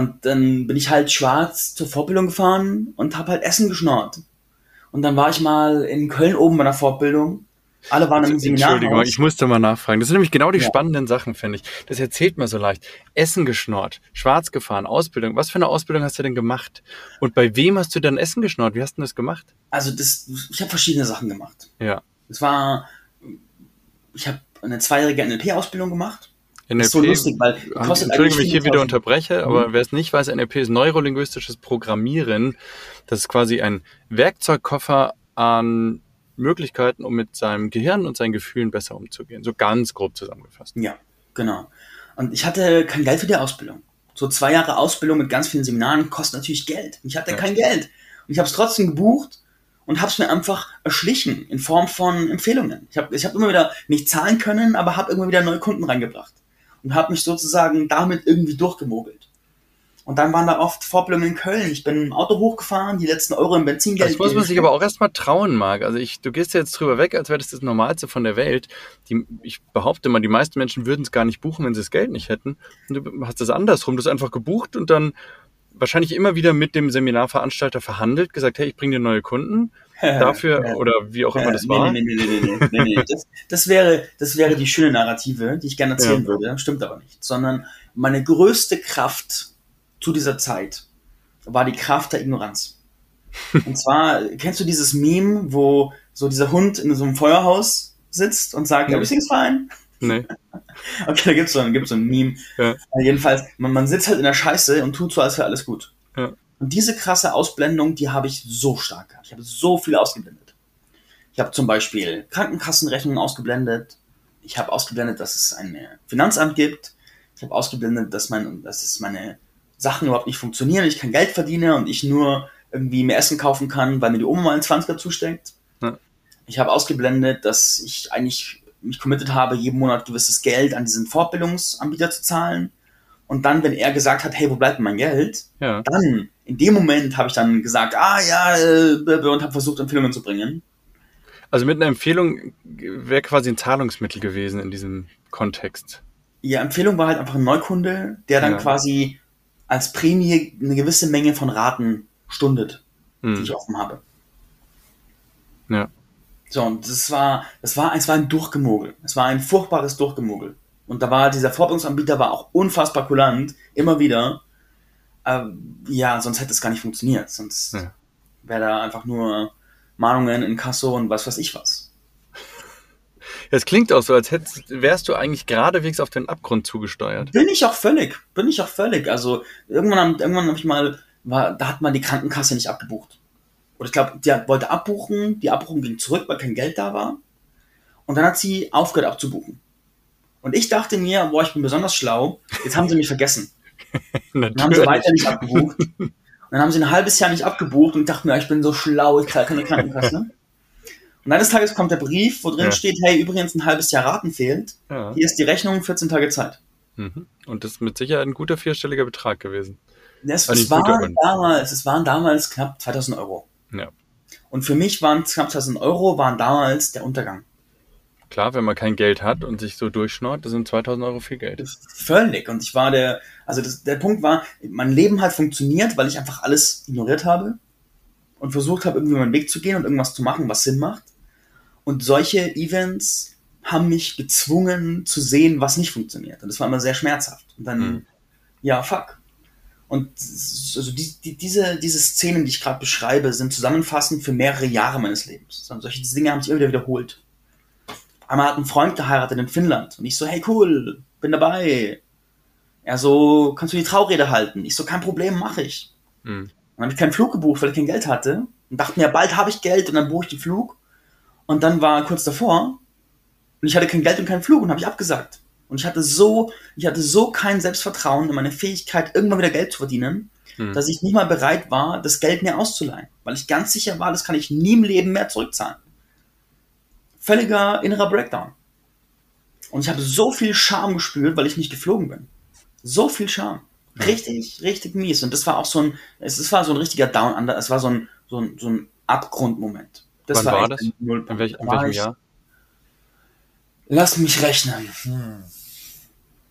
Und dann bin ich halt schwarz zur Fortbildung gefahren und habe halt Essen geschnort. Und dann war ich mal in Köln oben bei einer Fortbildung Alle waren im Seminar. Entschuldigung, ich musste mal nachfragen. Das sind nämlich genau die ja. spannenden Sachen, finde ich. Das erzählt man so leicht. Essen geschnort, schwarz gefahren, Ausbildung. Was für eine Ausbildung hast du denn gemacht? Und bei wem hast du dann Essen geschnort? Wie hast du das gemacht? Also das, ich habe verschiedene Sachen gemacht. Ja. Es war, ich habe eine zweijährige NLP-Ausbildung gemacht. NLP, ist so lustig, weil kostet Entschuldigung, wenn ich hier wieder unterbreche, aber mhm. wer es nicht weiß, NLP ist neurolinguistisches Programmieren. Das ist quasi ein Werkzeugkoffer an Möglichkeiten, um mit seinem Gehirn und seinen Gefühlen besser umzugehen. So ganz grob zusammengefasst. Ja, genau. Und ich hatte kein Geld für die Ausbildung. So zwei Jahre Ausbildung mit ganz vielen Seminaren kostet natürlich Geld. Ich hatte ja. kein Geld. Und ich habe es trotzdem gebucht und habe es mir einfach erschlichen in Form von Empfehlungen. Ich habe ich hab immer wieder nicht zahlen können, aber habe immer wieder neue Kunden reingebracht und habe mich sozusagen damit irgendwie durchgemogelt. Und dann waren da oft Fortbildungen in Köln. Ich bin im Auto hochgefahren, die letzten Euro im Benzingeld. Das muss man sich aber auch erstmal trauen, Marc. Also ich, du gehst jetzt drüber weg, als wäre das das Normalste von der Welt. Die, ich behaupte mal, die meisten Menschen würden es gar nicht buchen, wenn sie das Geld nicht hätten. Und du hast das andersrum. Du hast einfach gebucht und dann wahrscheinlich immer wieder mit dem Seminarveranstalter verhandelt, gesagt, hey, ich bringe dir neue Kunden *laughs* dafür oder wie auch immer das war. Nee, nee, nee, nee, nee, nee, Das, das, wäre, das wäre die schöne Narrative, die ich gerne erzählen ja. würde, stimmt aber nicht. Sondern meine größte Kraft zu dieser Zeit war die Kraft der Ignoranz. *laughs* Und zwar, kennst du dieses Meme, wo so dieser Hund in so einem Feuerhaus sitzt und sagt, nee. everything's fine? Nee. *laughs* Okay, da gibt's so, ein, gibt's so ein Meme. Ja. Äh, jedenfalls, man, man sitzt halt in der Scheiße und tut so, als wäre alles gut. Ja. Und diese krasse Ausblendung, die habe ich so stark gehabt. Ich habe so viel ausgeblendet. Ich habe zum Beispiel Krankenkassenrechnungen ausgeblendet. Ich habe ausgeblendet, dass es ein Finanzamt gibt. Ich habe ausgeblendet, dass, mein, dass es meine Sachen überhaupt nicht funktionieren, ich kein Geld verdiene und ich nur irgendwie mehr Essen kaufen kann, weil mir die Oma mal einen 20er zusteckt. Ja. Ich habe ausgeblendet, dass ich eigentlich mich committed habe, jeden Monat gewisses Geld an diesen Fortbildungsanbieter zu zahlen. Und dann, wenn er gesagt hat, hey, wo bleibt mein Geld? Ja. Dann, in dem Moment habe ich dann gesagt, ah ja, äh, und habe versucht, Empfehlungen zu bringen. Also mit einer Empfehlung wäre quasi ein Zahlungsmittel gewesen in diesem Kontext. Ja, Empfehlung war halt einfach ein Neukunde, der dann ja. quasi als Prämie eine gewisse Menge von Raten stundet, hm. die ich offen habe. Ja. So, und das war, das war, es war ein Durchgemogel. Es war ein furchtbares Durchgemogel. Und da war dieser Fortbildungsanbieter war auch unfassbar kulant, immer wieder. Ähm, ja, sonst hätte es gar nicht funktioniert. Sonst ja. wäre da einfach nur Mahnungen in Kasso und was weiß ich was. *laughs* Es klingt auch so, als hättest, wärst du eigentlich geradewegs auf den Abgrund zugesteuert. Bin ich auch völlig. Bin ich auch völlig. Also irgendwann, irgendwann habe ich mal, war, da hat man die Krankenkasse nicht abgebucht. Oder ich glaube, die wollte abbuchen, die Abbuchung ging zurück, weil kein Geld da war. Und dann hat sie aufgehört abzubuchen. Und ich dachte mir, boah, ich bin besonders schlau, jetzt haben sie mich vergessen. *laughs* dann haben sie weiter nicht abgebucht. Und dann haben sie ein halbes Jahr nicht abgebucht und ich dachte mir, ich bin so schlau, ich zahle keine Krankenkasse. Und eines Tages kommt der Brief, wo drin ja. steht, hey, übrigens ein halbes Jahr Raten fehlt. Ja. Hier ist die Rechnung, 14 Tage Zeit. Mhm. Und das ist mit Sicherheit ein guter vierstelliger Betrag gewesen. Es, es, waren damals, es waren damals knapp 2000 Euro. Ja. Und für mich waren knapp 2000 Euro waren damals der Untergang. Klar, wenn man kein Geld hat und sich so durchschnort, das sind 2000 Euro viel Geld. Völlig. Und ich war der, also das, der Punkt war, mein Leben hat funktioniert, weil ich einfach alles ignoriert habe und versucht habe, irgendwie meinen Weg zu gehen und irgendwas zu machen, was Sinn macht. Und solche Events haben mich gezwungen zu sehen, was nicht funktioniert. Und das war immer sehr schmerzhaft. Und dann, mhm. ja, fuck. Und also die, die, diese, diese Szenen, die ich gerade beschreibe, sind zusammenfassend für mehrere Jahre meines Lebens. Solche Dinge haben sich immer wieder wiederholt. Einmal hat ein Freund geheiratet in Finnland und ich so, hey cool, bin dabei. Er so, kannst du die Traurede halten? Ich so, kein Problem, mache ich. Mhm. Dann habe ich keinen Flug gebucht, weil ich kein Geld hatte und dachte mir, bald habe ich Geld und dann buche ich den Flug. Und dann war kurz davor und ich hatte kein Geld und keinen Flug und habe ich abgesagt. Und ich hatte so, ich hatte so kein Selbstvertrauen in meine Fähigkeit, irgendwann wieder Geld zu verdienen, hm. dass ich nicht mal bereit war, das Geld mir auszuleihen. Weil ich ganz sicher war, das kann ich nie im Leben mehr zurückzahlen. Völliger innerer Breakdown. Und ich habe so viel Scham gespürt, weil ich nicht geflogen bin. So viel Scham. Richtig, richtig mies. Und das war auch so ein, es war so ein richtiger Down Under, es war so ein, so ein, so ein Abgrundmoment. Das Wann war, war das? In, welch, in welchem Jahr? Lass mich rechnen. Hm.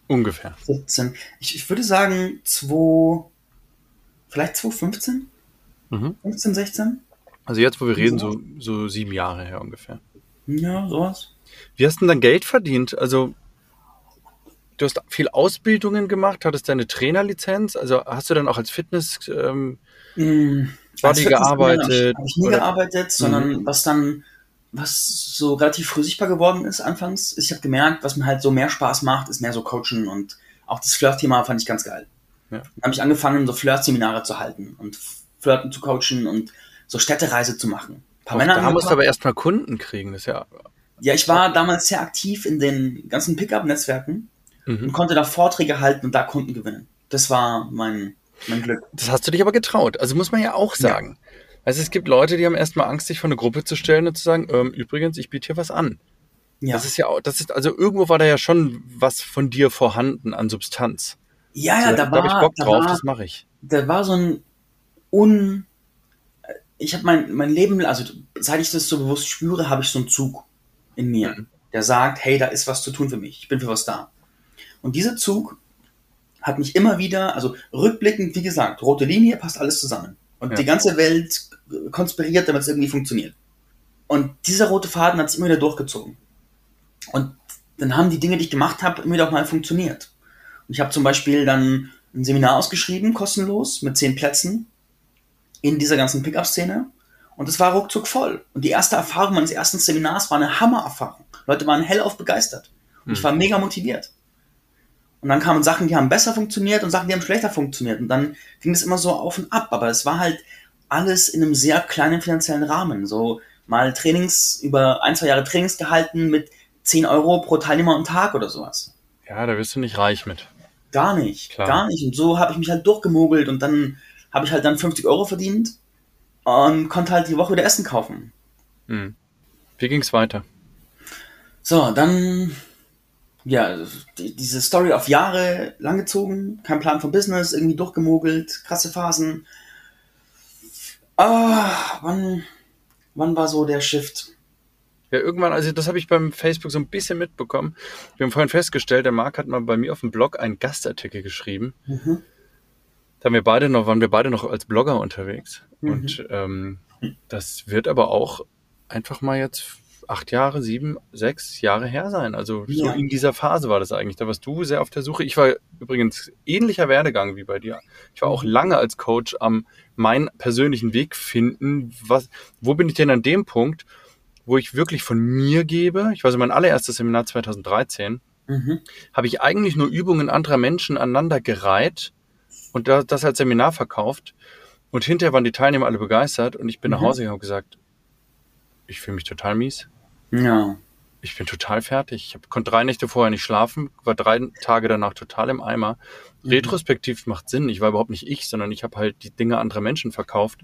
Ungefähr. 17. Ich, ich würde sagen, 2, vielleicht 2015? Mhm. 15, 16? Also jetzt, wo wir reden, so, so sieben Jahre her ungefähr. Ja, sowas. Wie hast du denn dann Geld verdient? Also, du hast viel Ausbildungen gemacht, hattest deine Trainerlizenz, also hast du dann auch als Fitness ähm, Mm, als Fitnesstrainer gearbeitet? Habe ich nie oder- gearbeitet, sondern was dann, was so relativ früh sichtbar geworden ist anfangs, ist, ich habe gemerkt, was mir halt so mehr Spaß macht, ist mehr so Coachen und auch das Flirt-Thema fand ich ganz geil. Ja. Dann habe ich angefangen, so Flirt-Seminare zu halten und Flirten zu coachen und so Städtereise zu machen. Paar Männer da musst du aber erstmal Kunden kriegen. Das ist ja. Ja, ich war damals sehr aktiv in den ganzen Pickup-Netzwerken und Mhm. konnte da Vorträge halten und da Kunden gewinnen. Das war mein, mein Glück. Das hast du dich aber getraut. Also muss man ja auch Ja. sagen. Also es gibt Leute, die haben erstmal Angst, sich vor eine Gruppe zu stellen und zu sagen, ähm, übrigens, ich biete hier was an. Ja, Das ist ja auch, das ist, also irgendwo war da ja schon was von dir vorhanden an Substanz. ja, ja So, da da habe ich war, Bock da drauf, war, das mache ich. da war so ein un ich habe mein mein Leben also seit ich das so bewusst spüre habe ich so einen Zug in mir Mhm. der sagt hey da ist was zu tun für mich. Ich bin für was da. Und dieser Zug hat mich immer wieder also rückblickend wie gesagt rote Linie passt alles zusammen. Und Ja. die ganze Welt konspiriert damit es irgendwie funktioniert. Und dieser rote Faden hat sich immer wieder durchgezogen. Und dann haben die Dinge die ich gemacht habe immer wieder auch mal funktioniert. Und ich habe zum Beispiel dann ein Seminar ausgeschrieben, kostenlos, mit zehn Plätzen in dieser ganzen Pickup-Szene. Und es war ruckzuck voll. Und die erste Erfahrung meines ersten Seminars war eine Hammererfahrung. Leute waren hellauf begeistert. Und ich war mega motiviert. Und dann kamen Sachen, die haben besser funktioniert und Sachen, die haben schlechter funktioniert. Und dann ging es immer so auf und ab. Aber es war halt alles in einem sehr kleinen finanziellen Rahmen. So mal Trainings, über ein, zwei Jahre Trainings gehalten mit 10 Euro pro Teilnehmer und Tag oder sowas. Ja, da wirst du nicht reich mit. Gar nicht, Klar. gar nicht. Und so habe ich mich halt durchgemogelt und dann habe ich halt dann 50 Euro verdient und konnte halt die Woche wieder Essen kaufen. Hm. Wie ging's weiter? So, dann, ja, die, diese Story auf Jahre langgezogen, kein Plan von Business, irgendwie durchgemogelt, krasse Phasen. Ah, wann, wann war so der Shift? Ja, irgendwann, also das habe ich beim Facebook so ein bisschen mitbekommen. Wir haben vorhin festgestellt, der Marc hat mal bei mir auf dem Blog einen Gastartikel geschrieben. Mhm. Da haben wir beide noch, waren wir beide noch als Blogger unterwegs. Mhm. Und ähm, das wird aber auch einfach mal jetzt acht Jahre, sieben, sechs Jahre her sein. Also so Ja. in dieser Phase war das eigentlich. Da warst du sehr auf der Suche. Ich war übrigens ähnlicher Werdegang wie bei dir. Ich war auch lange als Coach am meinen persönlichen Weg finden. Was, wo bin ich denn an dem Punkt, wo ich wirklich von mir gebe? Ich weiß, mein allererstes Seminar 2013 Mhm. habe ich eigentlich nur Übungen anderer Menschen aneinander gereiht und da- das als Seminar verkauft. Und hinterher waren die Teilnehmer alle begeistert und ich bin nach Mhm. Hause gegangen und gesagt, ich fühle mich total mies. Ja. Ich bin total fertig. Ich konnte drei Nächte vorher nicht schlafen, war drei Tage danach total im Eimer. Mhm. Retrospektiv macht Sinn. Ich war überhaupt nicht ich, sondern ich habe halt die Dinge anderer Menschen verkauft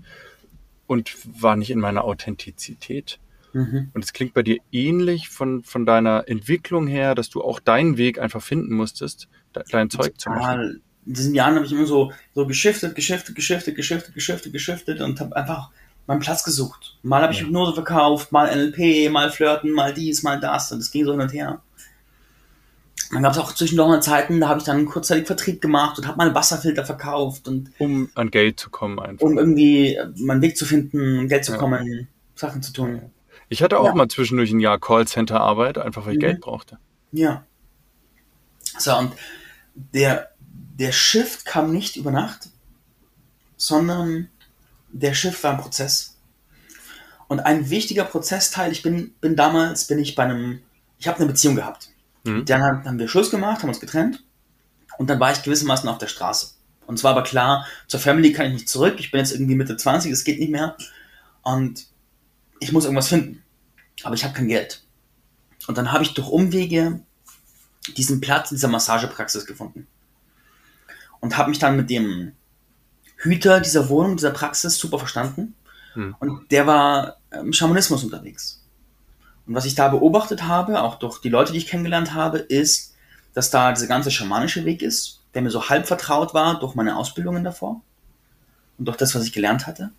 und war nicht in meiner Authentizität. Mhm. Und es klingt bei dir ähnlich von, von deiner Entwicklung her, dass du auch deinen Weg einfach finden musstest, de- dein Zeug zu machen. In diesen Jahren habe ich immer so, so geschiftet, geschiftet, geschiftet, geschiftet, geschiftet, geschiftet und habe einfach meinen Platz gesucht. Mal habe ich Ja. Hypnose verkauft, mal NLP, mal Flirten, mal dies, mal das und es ging so hin und her. Dann gab es auch zwischendurch mal Zeiten, da habe ich dann kurzzeitig Vertrieb gemacht und habe mal Wasserfilter verkauft und Um an Geld zu kommen einfach. um irgendwie meinen Weg zu finden, Geld zu Ja. kommen, Sachen zu tun. Ich hatte auch Ja. mal zwischendurch ein Jahr Callcenter-Arbeit, einfach weil ich Mhm. Geld brauchte. Ja. So, und der, der Shift kam nicht über Nacht, sondern der Shift war ein Prozess. Und ein wichtiger Prozessteil, ich bin, bin damals, bin ich bei einem, ich habe eine Beziehung gehabt. Mhm. Dann haben wir Schluss gemacht, haben uns getrennt und dann war ich gewissermaßen auf der Straße. Und zwar aber klar, zur Family kann ich nicht zurück, ich bin jetzt irgendwie Mitte 20, es geht nicht mehr und ich muss irgendwas finden. Aber ich habe kein Geld. Und dann habe ich durch Umwege diesen Platz in dieser Massagepraxis gefunden. Und habe mich dann mit dem Hüter dieser Wohnung, dieser Praxis super verstanden. Hm. Und der war im Schamanismus unterwegs. Und was ich da beobachtet habe, auch durch die Leute, die ich kennengelernt habe, ist, dass da dieser ganze schamanische Weg ist, der mir so halb vertraut war durch meine Ausbildungen davor und durch das, was ich gelernt hatte.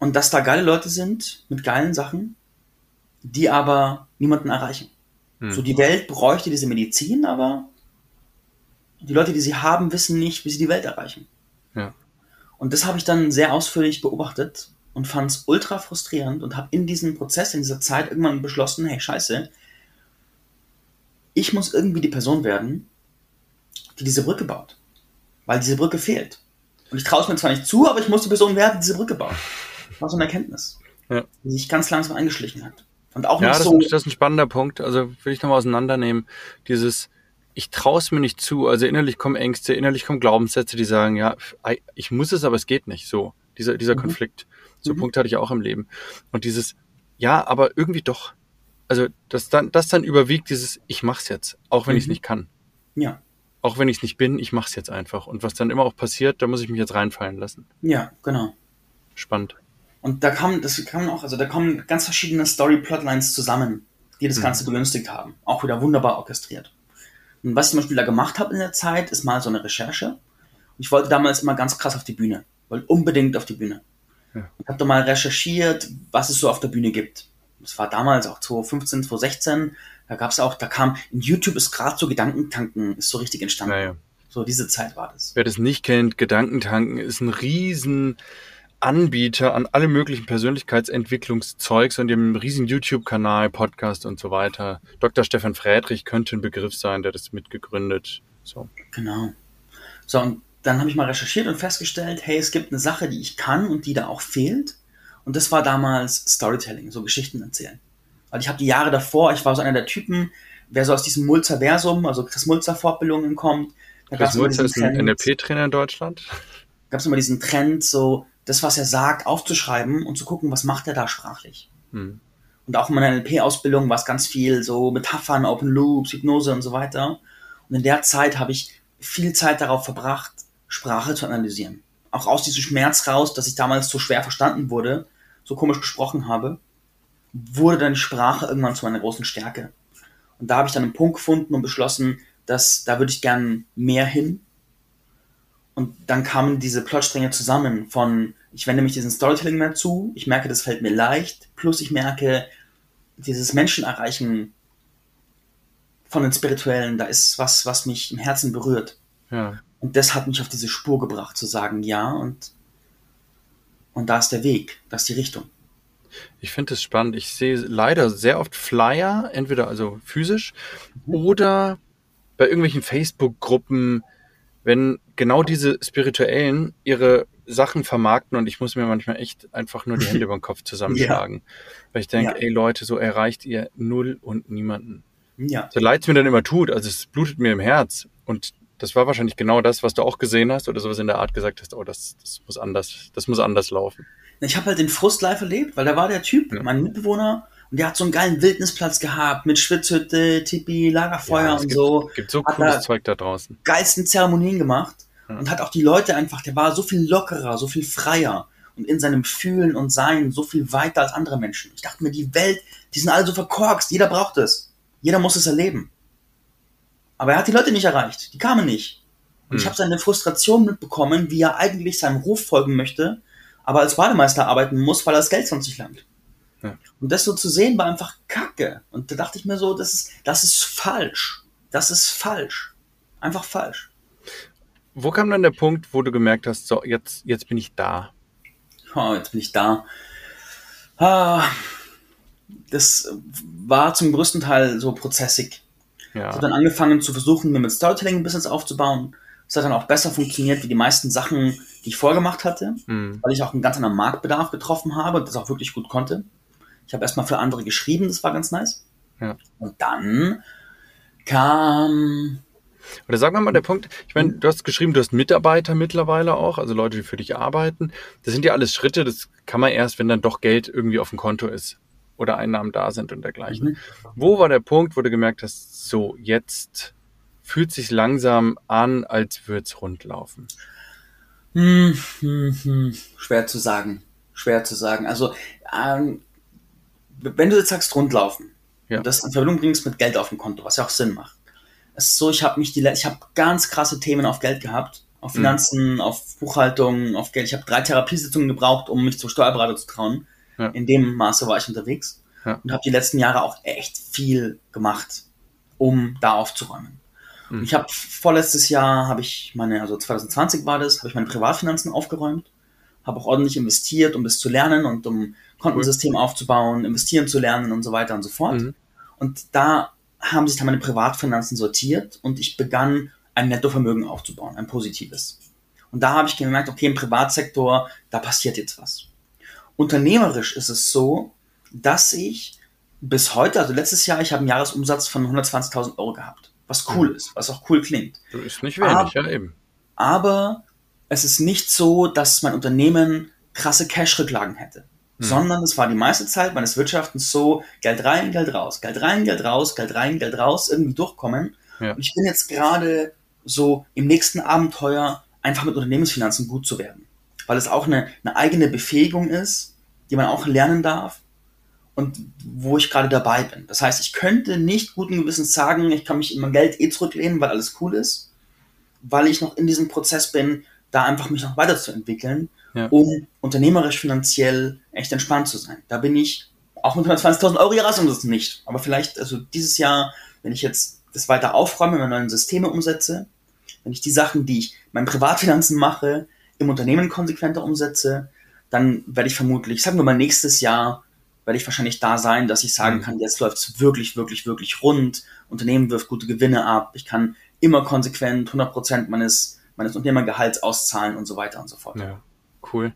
Und dass da geile Leute sind mit geilen Sachen, die aber niemanden erreichen. Hm. So die Welt bräuchte diese Medizin, aber die Leute, die sie haben, wissen nicht, wie sie die Welt erreichen. Ja. Und das habe ich dann sehr ausführlich beobachtet und fand es ultra frustrierend und habe in diesem Prozess, in dieser Zeit irgendwann beschlossen, hey scheiße, ich muss irgendwie die Person werden, die diese Brücke baut. Weil diese Brücke fehlt. Und ich traue es mir zwar nicht zu, aber ich muss die Person werden, die diese Brücke baut. Das war so eine Erkenntnis, ja. die sich ganz langsam eingeschlichen hat. Und auch ja, nicht das, so. Ist, das ist ein spannender Punkt. Also will ich nochmal auseinandernehmen. Dieses, ich traue es mir nicht zu. Also innerlich kommen Ängste, innerlich kommen Glaubenssätze, die sagen, ja, ich muss es, aber es geht nicht. So, dieser, dieser mhm. Konflikt. So mhm. Punkt hatte ich auch im Leben. Und dieses, ja, aber irgendwie doch. Also das dann, das dann überwiegt dieses, ich mach's jetzt, auch wenn mhm. ich es nicht kann. Ja. Auch wenn ich es nicht bin, ich mach's jetzt einfach. Und was dann immer auch passiert, da muss ich mich jetzt reinfallen lassen. Ja, genau. Spannend. Und da kam, das kam auch, also da kommen ganz verschiedene Story-Plotlines zusammen, die das mhm. Ganze begünstigt haben. Auch wieder wunderbar orchestriert. Und was ich zum Beispiel da gemacht habe in der Zeit, ist mal so eine Recherche. Und ich wollte damals immer ganz krass auf die Bühne. Wollte unbedingt auf die Bühne. Ja. Und habe da mal recherchiert, was es so auf der Bühne gibt. Das war damals auch 2015, 2016. Da gab es auch, da kam, in YouTube ist gerade so Gedankentanken, ist so richtig entstanden. Ja, ja. So diese Zeit war das. Wer das nicht kennt, Gedankentanken ist ein riesen Anbieter an alle möglichen Persönlichkeitsentwicklungszeugs und dem riesen YouTube-Kanal, Podcast und so weiter. Dr. Stefan Friedrich könnte ein Begriff sein, der das mitgegründet. So. Genau. So, und dann habe ich mal recherchiert und festgestellt, hey, es gibt eine Sache, die ich kann und die da auch fehlt. Und das war damals Storytelling, so Geschichten erzählen. Weil ich habe die Jahre davor, ich war so einer der Typen, wer so aus diesem Mulzer-Versum, also Chris Mulzer Fortbildungen kommt. Chris Mulzer ist ein NLP-Trainer in Deutschland. Gab es immer diesen Trend, so das, was er sagt, aufzuschreiben und zu gucken, was macht er da sprachlich. Hm. Und auch in meiner NLP-Ausbildung war es ganz viel so Metaphern, Open Loops, Hypnose und so weiter. Und in der Zeit habe ich viel Zeit darauf verbracht, Sprache zu analysieren. Auch aus diesem Schmerz raus, dass ich damals so schwer verstanden wurde, so komisch gesprochen habe, wurde dann die Sprache irgendwann zu meiner großen Stärke. Und da habe ich dann einen Punkt gefunden und beschlossen, dass da würde ich gern mehr hin. Und dann kamen diese Plotstränge zusammen von ich wende mich diesem Storytelling mehr zu, ich merke, das fällt mir leicht, plus ich merke, dieses Menschen erreichen von den Spirituellen, da ist was, was mich im Herzen berührt. Ja. Und das hat mich auf diese Spur gebracht, zu sagen, ja, und, und da ist der Weg, da ist die Richtung. Ich finde es spannend. Ich sehe leider sehr oft Flyer, entweder also physisch oder bei irgendwelchen Facebook-Gruppen, wenn genau diese Spirituellen ihre Sachen vermarkten und ich muss mir manchmal echt einfach nur die Hände *laughs* über den Kopf zusammenschlagen. Ja. Weil ich denke, ja. ey Leute, so erreicht ihr null und niemanden. Ja. So leid es mir dann immer tut, also es blutet mir im Herz. Und das war wahrscheinlich genau das, was du auch gesehen hast oder sowas in der Art gesagt hast, oh, das, das muss anders, das muss anders laufen. Ich habe halt den Frust live erlebt, weil da war der Typ, ja. mein Mitbewohner, und der hat so einen geilen Wildnisplatz gehabt mit Schwitzhütte, Tipi, Lagerfeuer ja, und gibt, so. Gibt so cooles Zeug da draußen. Geilsten Zeremonien gemacht und hat auch die Leute einfach, der war so viel lockerer, so viel freier und in seinem Fühlen und Sein so viel weiter als andere Menschen. Ich dachte mir, die Welt, die sind alle so verkorkst, jeder braucht es. Jeder muss es erleben. Aber er hat die Leute nicht erreicht, die kamen nicht. Und hm. ich habe seine Frustration mitbekommen, wie er eigentlich seinem Ruf folgen möchte, aber als Bademeister arbeiten muss, weil er das Geld sonst nicht langt. Ja. Und das so zu sehen war einfach Kacke. Und da dachte ich mir so, das ist, das ist falsch. Das ist falsch. Einfach falsch. Wo kam dann der Punkt, wo du gemerkt hast, so, jetzt, jetzt bin ich da? Oh, jetzt bin ich da. Ah, das war zum größten Teil so prozessig. Ja. Ich habe dann angefangen zu versuchen, mir mit Storytelling ein Business aufzubauen. Das hat dann auch besser funktioniert wie die meisten Sachen, die ich vorgemacht hatte, mhm. weil ich auch einen ganz anderen Marktbedarf getroffen habe und das auch wirklich gut konnte. Ich habe erstmal für andere geschrieben, das war ganz nice. Ja. Und dann kam oder sagen wir mal der Punkt, ich meine, du hast geschrieben, du hast Mitarbeiter mittlerweile auch, also Leute, die für dich arbeiten. Das sind ja alles Schritte, das kann man erst, wenn dann doch Geld irgendwie auf dem Konto ist oder Einnahmen da sind und dergleichen. Mhm. Wo war der Punkt, wo du gemerkt hast, so jetzt fühlt sich langsam an, als würde es rundlaufen? Hm, hm, hm. Schwer zu sagen. Schwer zu sagen. Also, ähm, wenn du jetzt sagst rundlaufen ja. und das in Verbindung bringst mit Geld auf dem Konto, was ja auch Sinn macht, es ist so, ich habe mich die, ich habe ganz krasse Themen auf Geld gehabt, auf mhm. Finanzen, mhm. auf Buchhaltung, auf Geld. Ich habe drei Therapiesitzungen gebraucht, um mich zum Steuerberater zu trauen. Ja. In dem Maße war ich unterwegs ja. und habe die letzten Jahre auch echt viel gemacht, um da aufzuräumen. Mhm. Ich habe vorletztes Jahr habe ich meine, also 2020 war das, habe ich meine Privatfinanzen aufgeräumt, habe auch ordentlich investiert, um das zu lernen und um Kontensystem cool. aufzubauen, investieren zu lernen und so weiter und so fort. Mhm. Und da haben sich dann meine Privatfinanzen sortiert und ich begann ein Nettovermögen aufzubauen, ein positives. Und da habe ich gemerkt, okay, im Privatsektor, da passiert jetzt was. Unternehmerisch ist es so, dass ich bis heute, also letztes Jahr, ich habe einen Jahresumsatz von 120.000 Euro gehabt, was cool mhm. ist, was auch cool klingt. Ist nicht wenig, aber, ja eben. Aber es ist nicht so, dass mein Unternehmen krasse Cash-Rücklagen hätte, mhm. sondern es war die meiste Zeit meines Wirtschaftens so, Geld rein, Geld raus, Geld rein, Geld raus, Geld rein, Geld raus, irgendwie durchkommen. Ja. Und ich bin jetzt gerade so im nächsten Abenteuer einfach mit Unternehmensfinanzen gut zu werden. Weil es auch eine, eine eigene Befähigung ist, die man auch lernen darf und wo ich gerade dabei bin. Das heißt, ich könnte nicht guten Gewissens sagen, ich kann mich in mein Geld eh zurücklehnen, weil alles cool ist, weil ich noch in diesem Prozess bin, da einfach mich noch weiterzuentwickeln, ja. um unternehmerisch finanziell echt entspannt zu sein. Da bin ich auch mit 120.000 Euro Jahresumsatz nicht. Aber vielleicht, also dieses Jahr, wenn ich jetzt das weiter aufräume, meine neuen Systeme umsetze, wenn ich die Sachen, die ich meinen Privatfinanzen mache, im Unternehmen konsequenter umsetze, dann werde ich vermutlich, sagen wir mal nächstes Jahr, werde ich wahrscheinlich da sein, dass ich sagen mhm. kann, jetzt läuft es wirklich, wirklich, wirklich rund. Unternehmen wirft gute Gewinne ab. Ich kann immer konsequent 100 Prozent meines, meines Unternehmergehalts auszahlen und so weiter und so fort. Ja, cool.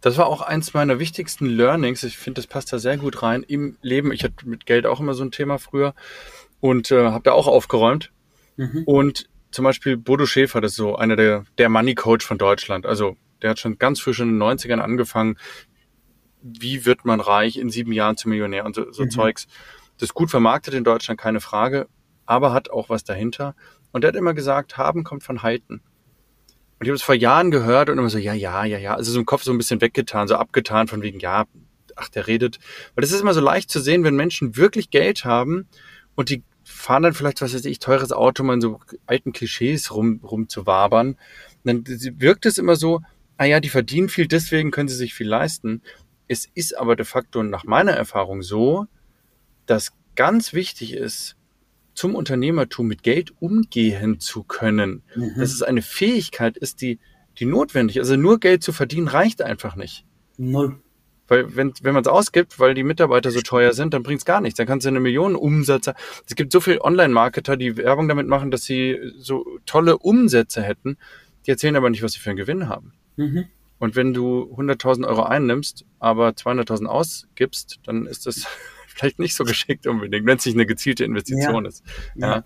Das war auch eins meiner wichtigsten Learnings. Ich finde, das passt da sehr gut rein im Leben. Ich hatte mit Geld auch immer so ein Thema früher und äh, habe da auch aufgeräumt. Mhm. Und zum Beispiel Bodo Schäfer, das ist so einer der, der Money Coach von Deutschland. Also der hat schon ganz frisch in den 90ern angefangen. Wie wird man reich in sieben Jahren zum Millionär und so, so mhm. Zeugs. Das ist gut vermarktet in Deutschland, keine Frage, aber hat auch was dahinter. Und er hat immer gesagt, haben kommt von halten. Und ich habe es vor Jahren gehört und immer so, ja, ja, ja, ja. Also so im Kopf so ein bisschen weggetan, so abgetan von wegen, ja, ach, der redet. Weil das ist immer so leicht zu sehen, wenn Menschen wirklich Geld haben und die fahren dann vielleicht, was weiß ich, teures Auto, um in so alten Klischees rum, rum zu wabern. dann wirkt es immer so, ah ja, die verdienen viel, deswegen können sie sich viel leisten. Es ist aber de facto nach meiner Erfahrung so, dass ganz wichtig ist, zum Unternehmertum mit Geld umgehen zu können. Mhm. Dass es eine Fähigkeit ist, die, die notwendig ist. Also nur Geld zu verdienen reicht einfach nicht. Null. Weil wenn, wenn man es ausgibt, weil die Mitarbeiter so teuer sind, dann bringt es gar nichts. Dann kannst du eine Million Umsatz. Es gibt so viele Online-Marketer, die Werbung damit machen, dass sie so tolle Umsätze hätten. Die erzählen aber nicht, was sie für einen Gewinn haben. Mhm. Und wenn du 100.000 Euro einnimmst, aber 200.000 ausgibst, dann ist das vielleicht nicht so geschickt unbedingt, wenn es nicht eine gezielte Investition ja. ist. Ja. ja.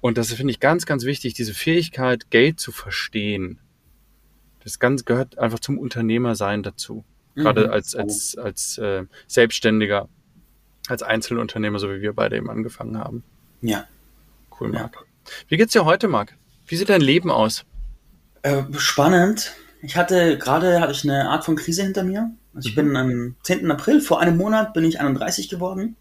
Und das finde ich ganz, ganz wichtig, diese Fähigkeit, Geld zu verstehen. Das ganz gehört einfach zum Unternehmersein dazu. Gerade mhm. als, als, als äh, Selbstständiger, als Einzelunternehmer, so wie wir beide eben angefangen haben. Ja. Cool, Marc. Ja. Wie geht's dir heute, Marc? Wie sieht dein Leben aus? Äh, spannend. Ich hatte gerade hatte ich eine Art von Krise hinter mir. Also ich bin am 10. April, vor einem Monat bin ich 31 geworden.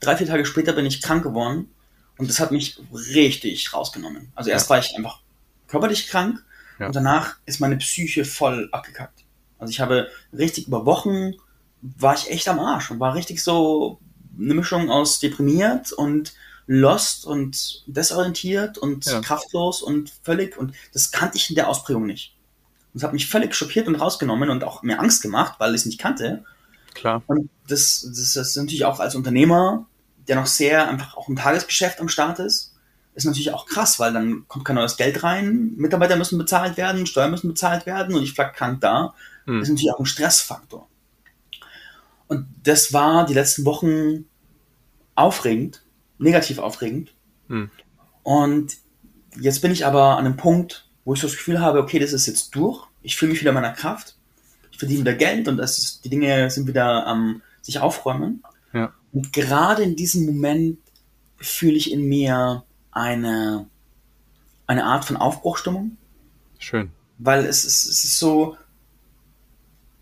Drei, vier Tage später bin ich krank geworden. Und das hat mich richtig rausgenommen. Also erst ja. war ich einfach körperlich krank ja. und danach ist meine Psyche voll abgekackt. Also ich habe richtig über Wochen war ich echt am Arsch und war richtig so eine Mischung aus deprimiert und lost und desorientiert und ja. kraftlos und völlig und das kannte ich in der Ausprägung nicht. Und es hat mich völlig schockiert und rausgenommen und auch mir Angst gemacht, weil ich es nicht kannte. Klar. Und das, das, das ist natürlich auch als Unternehmer, der noch sehr einfach auch im Tagesgeschäft am Start ist, ist natürlich auch krass, weil dann kommt kein neues Geld rein, Mitarbeiter müssen bezahlt werden, Steuern müssen bezahlt werden und ich flack krank da Mhm. Das ist natürlich auch ein Stressfaktor. Und das war die letzten Wochen aufregend, negativ aufregend. Mhm. Und jetzt bin ich aber an einem Punkt, wo ich so das Gefühl habe, okay, das ist jetzt durch. Ich fühle mich wieder in meiner Kraft. Ich verdiene wieder Geld und das ist, die Dinge sind wieder am ähm, sich aufräumen. Ja. Und gerade in diesem Moment fühle ich in mir eine, eine Art von Aufbruchstimmung. Schön. Weil es ist, es ist so,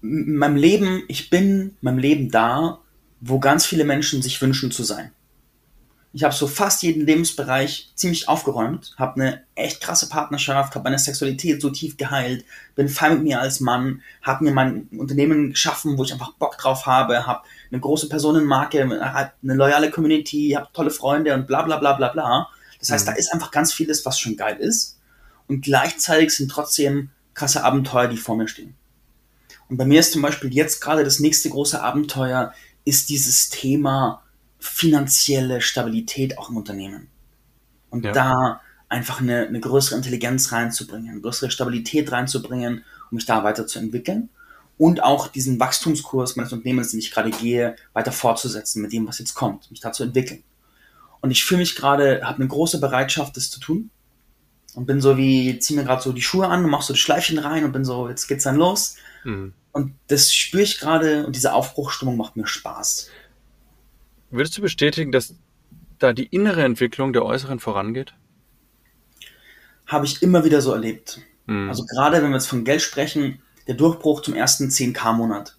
meinem Leben, ich bin meinem Leben da, wo ganz viele Menschen sich wünschen zu sein. Ich habe so fast jeden Lebensbereich ziemlich aufgeräumt, habe eine echt krasse Partnerschaft, habe meine Sexualität so tief geheilt, bin fein mit mir als Mann, habe mir mein Unternehmen geschaffen, wo ich einfach Bock drauf habe, habe eine große Personenmarke, eine loyale Community, habe tolle Freunde und bla bla bla bla bla. Das heißt, mhm. da ist einfach ganz vieles, was schon geil ist. Und gleichzeitig sind trotzdem krasse Abenteuer, die vor mir stehen. Und bei mir ist zum Beispiel jetzt gerade das nächste große Abenteuer, ist dieses Thema finanzielle Stabilität auch im Unternehmen. Und ja. da einfach eine, eine größere Intelligenz reinzubringen, eine größere Stabilität reinzubringen, um mich da weiterzuentwickeln und auch diesen Wachstumskurs meines Unternehmens, den ich gerade gehe, weiter fortzusetzen mit dem, was jetzt kommt, mich da zu entwickeln. Und ich fühle mich gerade, habe eine große Bereitschaft, das zu tun. Und bin so wie, zieh mir gerade so die Schuhe an und mach so das Schleifchen rein und bin so, jetzt geht's dann los. Mhm. Und das spüre ich gerade und diese Aufbruchstimmung macht mir Spaß. Würdest du bestätigen, dass da die innere Entwicklung der äußeren vorangeht? Habe ich immer wieder so erlebt. Mhm. Also gerade wenn wir jetzt von Geld sprechen, der Durchbruch zum ersten 10k-Monat.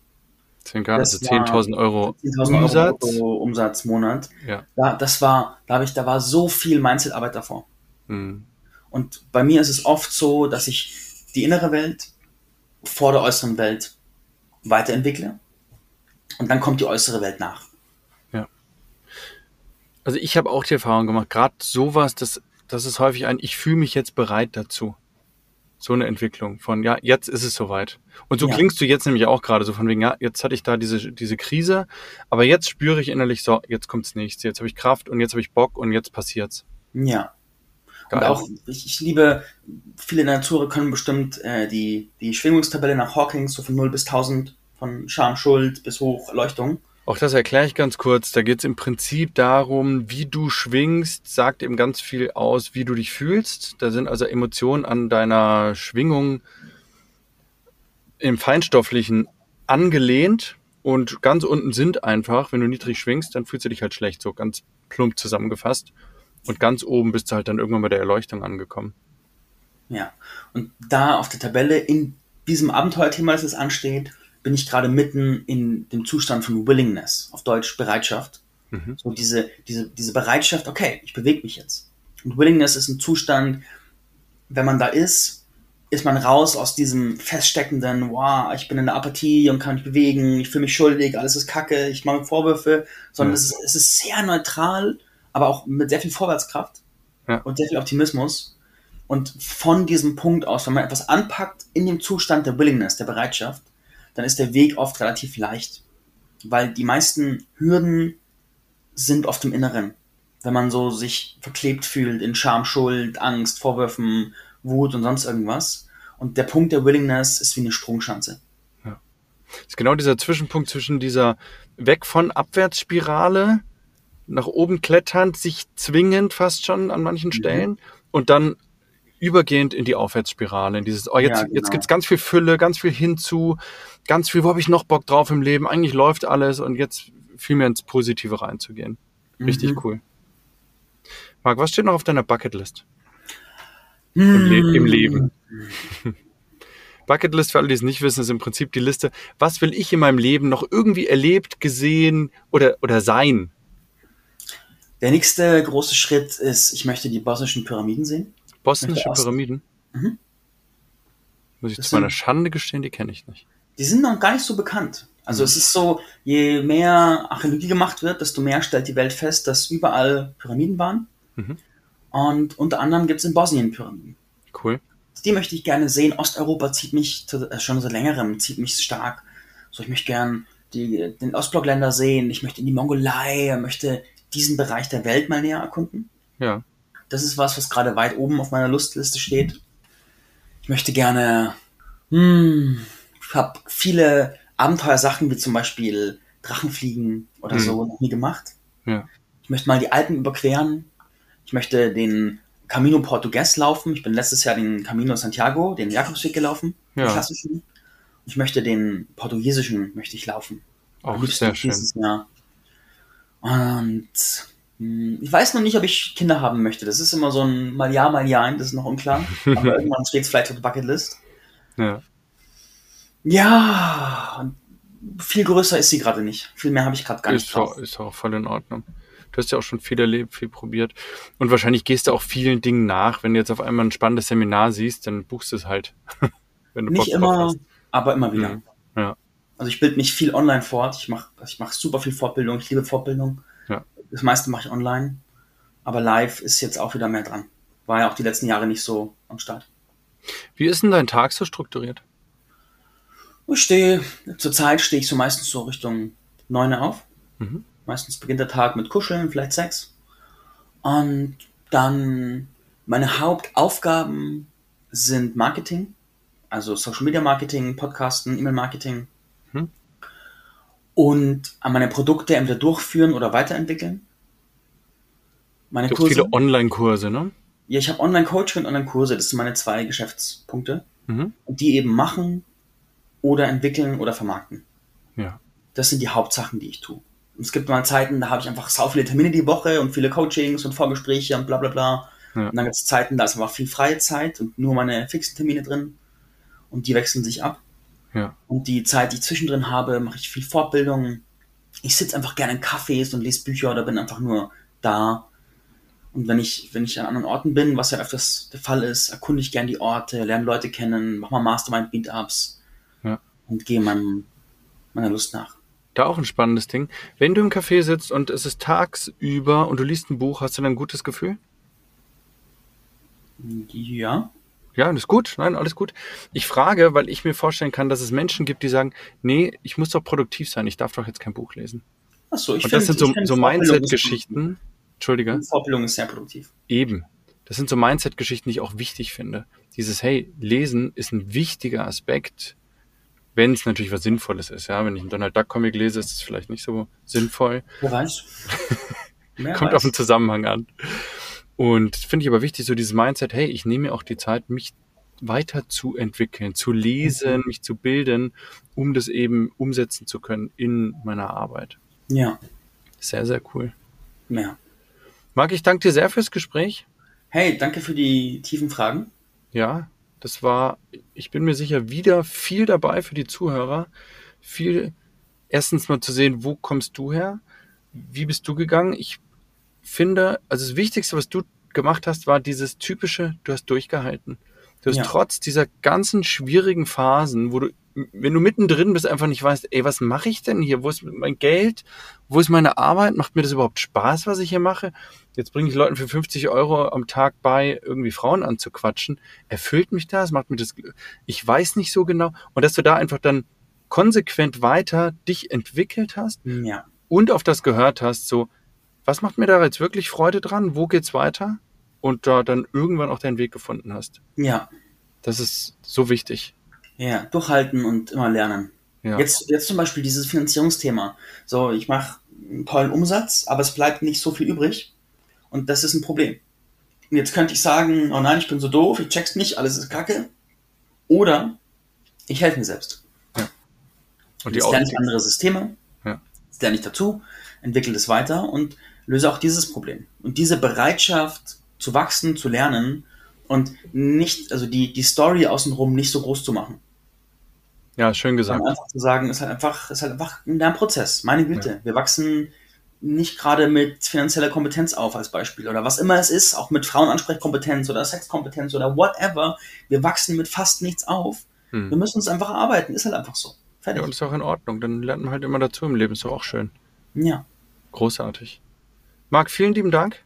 10k, also 10.000 Euro 10 Umsatz. Euro Umsatzmonat. Ja. Da, das war, da habe ich, da war so viel Mindset-Arbeit davor. Mhm. Und bei mir ist es oft so, dass ich die innere Welt vor der äußeren Welt weiterentwickle und dann kommt die äußere Welt nach. Also ich habe auch die Erfahrung gemacht, gerade sowas, das, das ist häufig ein, ich fühle mich jetzt bereit dazu so eine Entwicklung von, ja, jetzt ist es soweit. Und so ja. klingst du jetzt nämlich auch gerade so von wegen, ja, jetzt hatte ich da diese, diese Krise, aber jetzt spüre ich innerlich so, jetzt kommt's nächste, jetzt habe ich Kraft und jetzt habe ich Bock und jetzt passiert's. Ja. Geil. Und auch, ich, ich liebe, viele Natur können bestimmt äh, die, die Schwingungstabelle nach Hawking, so von 0 bis 1000, von Scham, Schuld bis hoch Erleuchtung. Auch das erkläre ich ganz kurz. Da geht es im Prinzip darum, wie du schwingst, sagt eben ganz viel aus, wie du dich fühlst. Da sind also Emotionen an deiner Schwingung im Feinstofflichen angelehnt und ganz unten sind einfach, wenn du niedrig schwingst, dann fühlst du dich halt schlecht, so ganz plump zusammengefasst. Und ganz oben bist du halt dann irgendwann bei der Erleuchtung angekommen. Ja, und da auf der Tabelle in diesem Abenteuerthema, das es ansteht, bin ich gerade mitten in dem Zustand von Willingness, auf Deutsch Bereitschaft. Mhm. So diese, diese, diese Bereitschaft, okay, ich bewege mich jetzt. Und Willingness ist ein Zustand, wenn man da ist, ist man raus aus diesem feststeckenden, wow, ich bin in der Apathie und kann mich bewegen, ich fühle mich schuldig, alles ist kacke, ich mache Vorwürfe, sondern mhm. es, ist, es ist sehr neutral, aber auch mit sehr viel Vorwärtskraft ja. und sehr viel Optimismus. Und von diesem Punkt aus, wenn man etwas anpackt in dem Zustand der Willingness, der Bereitschaft, dann ist der Weg oft relativ leicht. Weil die meisten Hürden sind oft im Inneren. Wenn man so sich verklebt fühlt in Scham, Schuld, Angst, Vorwürfen, Wut und sonst irgendwas. Und der Punkt der Willingness ist wie eine Sprungschanze. Ja. Das ist genau dieser Zwischenpunkt zwischen dieser weg von Abwärtsspirale, nach oben kletternd, sich zwingend fast schon an manchen mhm. Stellen und dann übergehend in die Aufwärtsspirale, in dieses, oh, jetzt, ja, genau. jetzt gibt's ganz viel Fülle, ganz viel hinzu, ganz viel, wo habe ich noch Bock drauf im Leben, eigentlich läuft alles und jetzt viel mehr ins Positive reinzugehen. Richtig mhm. cool. Marc, was steht noch auf deiner Bucketlist? Im, Le Im, Leben. *laughs* Bucketlist, für alle, die es nicht wissen, ist im Prinzip die Liste, was will ich in meinem Leben noch irgendwie erlebt, gesehen oder, oder sein? Der nächste große Schritt ist, ich möchte die bosnischen Pyramiden sehen. Bosnische Pyramiden? Mhm. Muss ich das zu meiner Schande gestehen, die kenne ich nicht. Die sind noch gar nicht so bekannt. Also mhm. es ist so, je mehr Archäologie gemacht wird, desto mehr stellt die Welt fest, dass überall Pyramiden waren. Mhm. Und unter anderem gibt es in Bosnien Pyramiden. Cool. Die möchte ich gerne sehen. Osteuropa zieht mich äh, schon seit längerem, zieht mich stark. So, ich möchte gern die, den Ostblockländer sehen, ich möchte in die Mongolei, möchte diesen Bereich der Welt mal näher erkunden. Ja. Das ist was, was gerade weit oben auf meiner Lustliste steht. Ich möchte gerne, hm, ich habe viele Abenteuersachen wie zum Beispiel Drachenfliegen oder mhm. so noch nie gemacht. Ja. Ich möchte mal die Alpen überqueren. Ich möchte den Camino Portugues laufen. Ich bin letztes Jahr den Camino Santiago, den Jakobsweg gelaufen, ja. den klassischen. Ich möchte den portugiesischen möchte ich laufen. Auch sehr schön. Jahr. Und hm, ich weiß noch nicht, ob ich Kinder haben möchte. Das ist immer so ein mal ja, mal ja, das ist noch unklar. *laughs* Aber irgendwann steht es vielleicht auf der Bucketlist. Ja. Ja, viel größer ist sie gerade nicht. Viel mehr habe ich gerade gar ist nicht. Drauf. Ist auch voll in Ordnung. Du hast ja auch schon viel erlebt, viel probiert. Und wahrscheinlich gehst du auch vielen Dingen nach. Wenn du jetzt auf einmal ein spannendes Seminar siehst, dann buchst du es halt. *laughs* wenn du nicht Bock immer, hast. aber immer wieder. Mhm. Ja. Also ich bilde mich viel online fort. Ich mache ich mach super viel Fortbildung. Ich liebe Fortbildung. Ja. Das meiste mache ich online, aber live ist jetzt auch wieder mehr dran. War ja auch die letzten Jahre nicht so am Start. Wie ist denn dein Tag so strukturiert? Ich stehe, zurzeit stehe ich so meistens so Richtung 9 auf. Mhm. Meistens beginnt der Tag mit Kuscheln, vielleicht Sex. Und dann meine Hauptaufgaben sind Marketing, also Social Media Marketing, Podcasten, E-Mail Marketing. Hm. Und meine Produkte entweder durchführen oder weiterentwickeln. Meine Du hast Kurse. viele Online-Kurse, ne? Ja, ich habe Online-Coaching und Online-Kurse, das sind meine zwei Geschäftspunkte. Mhm. Und die eben machen oder entwickeln oder vermarkten. Ja. Das sind die Hauptsachen, die ich tue. Und es gibt mal Zeiten, da habe ich einfach sau viele Termine die Woche und viele Coachings und Vorgespräche und bla bla bla. Ja. Und dann gibt es Zeiten, da ist einfach viel freie Zeit und nur meine fixen Termine drin. Und die wechseln sich ab. Ja. Und die Zeit, die ich zwischendrin habe, mache ich viel Fortbildung. Ich sitze einfach gerne in Cafés und lese Bücher oder bin einfach nur da. Und wenn ich, wenn ich an anderen Orten bin, was ja öfters der Fall ist, erkunde ich gerne die Orte, lerne Leute kennen, mache mal Mastermind-Meetups. Und gehe meinem, meiner Lust nach. Da auch ein spannendes Ding. Wenn du im Café sitzt und es ist tagsüber und du liest ein Buch, hast du dann ein gutes Gefühl? Ja. Ja, das ist gut. Nein, alles gut. Ich frage, weil ich mir vorstellen kann, dass es Menschen gibt, die sagen, nee, ich muss doch produktiv sein, ich darf doch jetzt kein Buch lesen. Achso, ich Und das find- sind so, so Mindset-Geschichten. Entschuldige. Fortbildung ist sehr produktiv. Eben. Das sind so Mindset-Geschichten, die ich auch wichtig finde. Dieses, hey, Lesen ist ein wichtiger Aspekt, wenn es natürlich was Sinnvolles ist. Ja, wenn ich einen Donald Duck Comic lese, ist es vielleicht nicht so sinnvoll. Wer weiß? *laughs* Wer Kommt weiß. auf den Zusammenhang an. Und finde ich aber wichtig, so dieses Mindset, hey, ich nehme mir auch die Zeit, mich weiterzuentwickeln, zu lesen, Mhm. mich zu bilden, um das eben umsetzen zu können in meiner Arbeit. Ja, Sehr, sehr cool. mehr. Marc, ich danke dir sehr fürs Gespräch. Hey, danke für die tiefen Fragen. Ja, das war, ich bin mir sicher, wieder viel dabei für die Zuhörer. Viel, erstens mal zu sehen, wo kommst du her? Wie bist du gegangen? Ich finde, also das Wichtigste, was du gemacht hast, war dieses typische, du hast durchgehalten. Du hast Ja. trotz dieser ganzen schwierigen Phasen, wo du, wenn du mittendrin bist, einfach nicht weißt, ey, was mache ich denn hier? Wo ist mein Geld? Wo ist meine Arbeit? Macht mir das überhaupt Spaß, was ich hier mache? Jetzt bringe ich Leuten für 50 Euro am Tag bei, irgendwie Frauen anzuquatschen. Erfüllt mich das? Macht mir das, ich weiß nicht so genau. Und dass du da einfach dann konsequent weiter dich entwickelt hast Ja, und auf das gehört hast, so, was macht mir da jetzt wirklich Freude dran? Wo geht's weiter? Und da dann irgendwann auch deinen Weg gefunden hast. ja, Das ist so wichtig. Ja. Durchhalten und immer lernen. Ja. Jetzt, jetzt zum Beispiel dieses Finanzierungsthema. So, ich mache einen tollen Umsatz, aber es bleibt nicht so viel übrig. Und das ist ein Problem. Und jetzt könnte ich sagen, oh nein, ich bin so doof, ich check's nicht, alles ist kacke. Oder ich helfe mir selbst. und die Jetzt lerne ich andere Systeme, Ja. jetzt lerne ich dazu, entwickle das weiter und löse auch dieses Problem. Und diese Bereitschaft zu wachsen, zu lernen und nicht, also die, die Story außenrum nicht so groß zu machen. Ja, schön gesagt. Sondern einfach zu sagen, ist halt einfach, ist halt einfach ein Lernprozess. Meine Güte, wir wachsen nicht gerade mit finanzieller Kompetenz auf als Beispiel oder was immer es ist, auch mit Frauenansprechkompetenz oder Sexkompetenz oder whatever. Wir wachsen mit fast nichts auf. Hm. Wir müssen uns einfach arbeiten, ist halt einfach so. Fertig. Ja, und ist auch in Ordnung. Dann lernt man halt immer dazu im Leben. Ist doch auch schön. Ja. Großartig. Marc, vielen lieben Dank.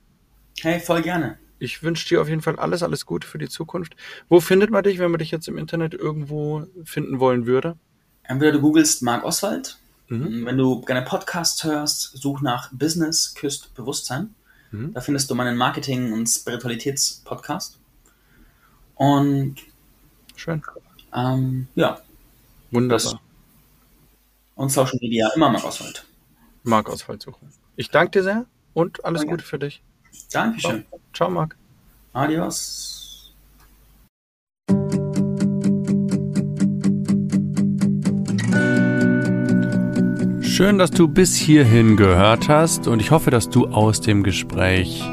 Hey, voll gerne. Ich wünsche dir auf jeden Fall alles, alles Gute für die Zukunft. Wo findet man dich, wenn man dich jetzt im Internet irgendwo finden wollen würde? Entweder du googelst Marc Oswald, Mhm. wenn du gerne Podcasts hörst, such nach Business küsst Bewusstsein. Mhm. Da findest du meinen Marketing- und Spiritualitäts-Podcast. Und Schön. ähm, ja, Wunderbar. und Social Media immer Marc Oswald. Marc Ausfall suchen. Ich danke dir sehr und alles Danke. Gute für dich. Dankeschön. Ciao, Marc. Adios. Schön, dass du bis hierhin gehört hast und ich hoffe, dass du aus dem Gespräch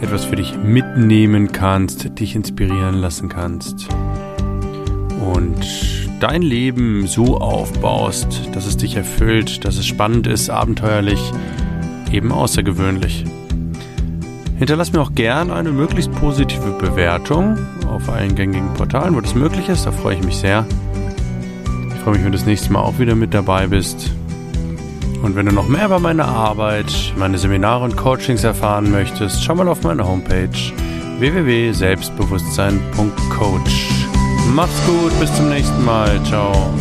etwas für dich mitnehmen kannst, dich inspirieren lassen kannst und dein Leben so aufbaust, dass es dich erfüllt, dass es spannend ist, abenteuerlich, eben außergewöhnlich. Hinterlass mir auch gern eine möglichst positive Bewertung auf allen gängigen Portalen, wo das möglich ist. Da freue ich mich sehr. Ich freue mich, wenn du das nächste Mal auch wieder mit dabei bist. Und wenn du noch mehr über meine Arbeit, meine Seminare und Coachings erfahren möchtest, schau mal auf meine Homepage www.selbstbewusstsein.coach. Mach's gut, bis zum nächsten Mal. Ciao.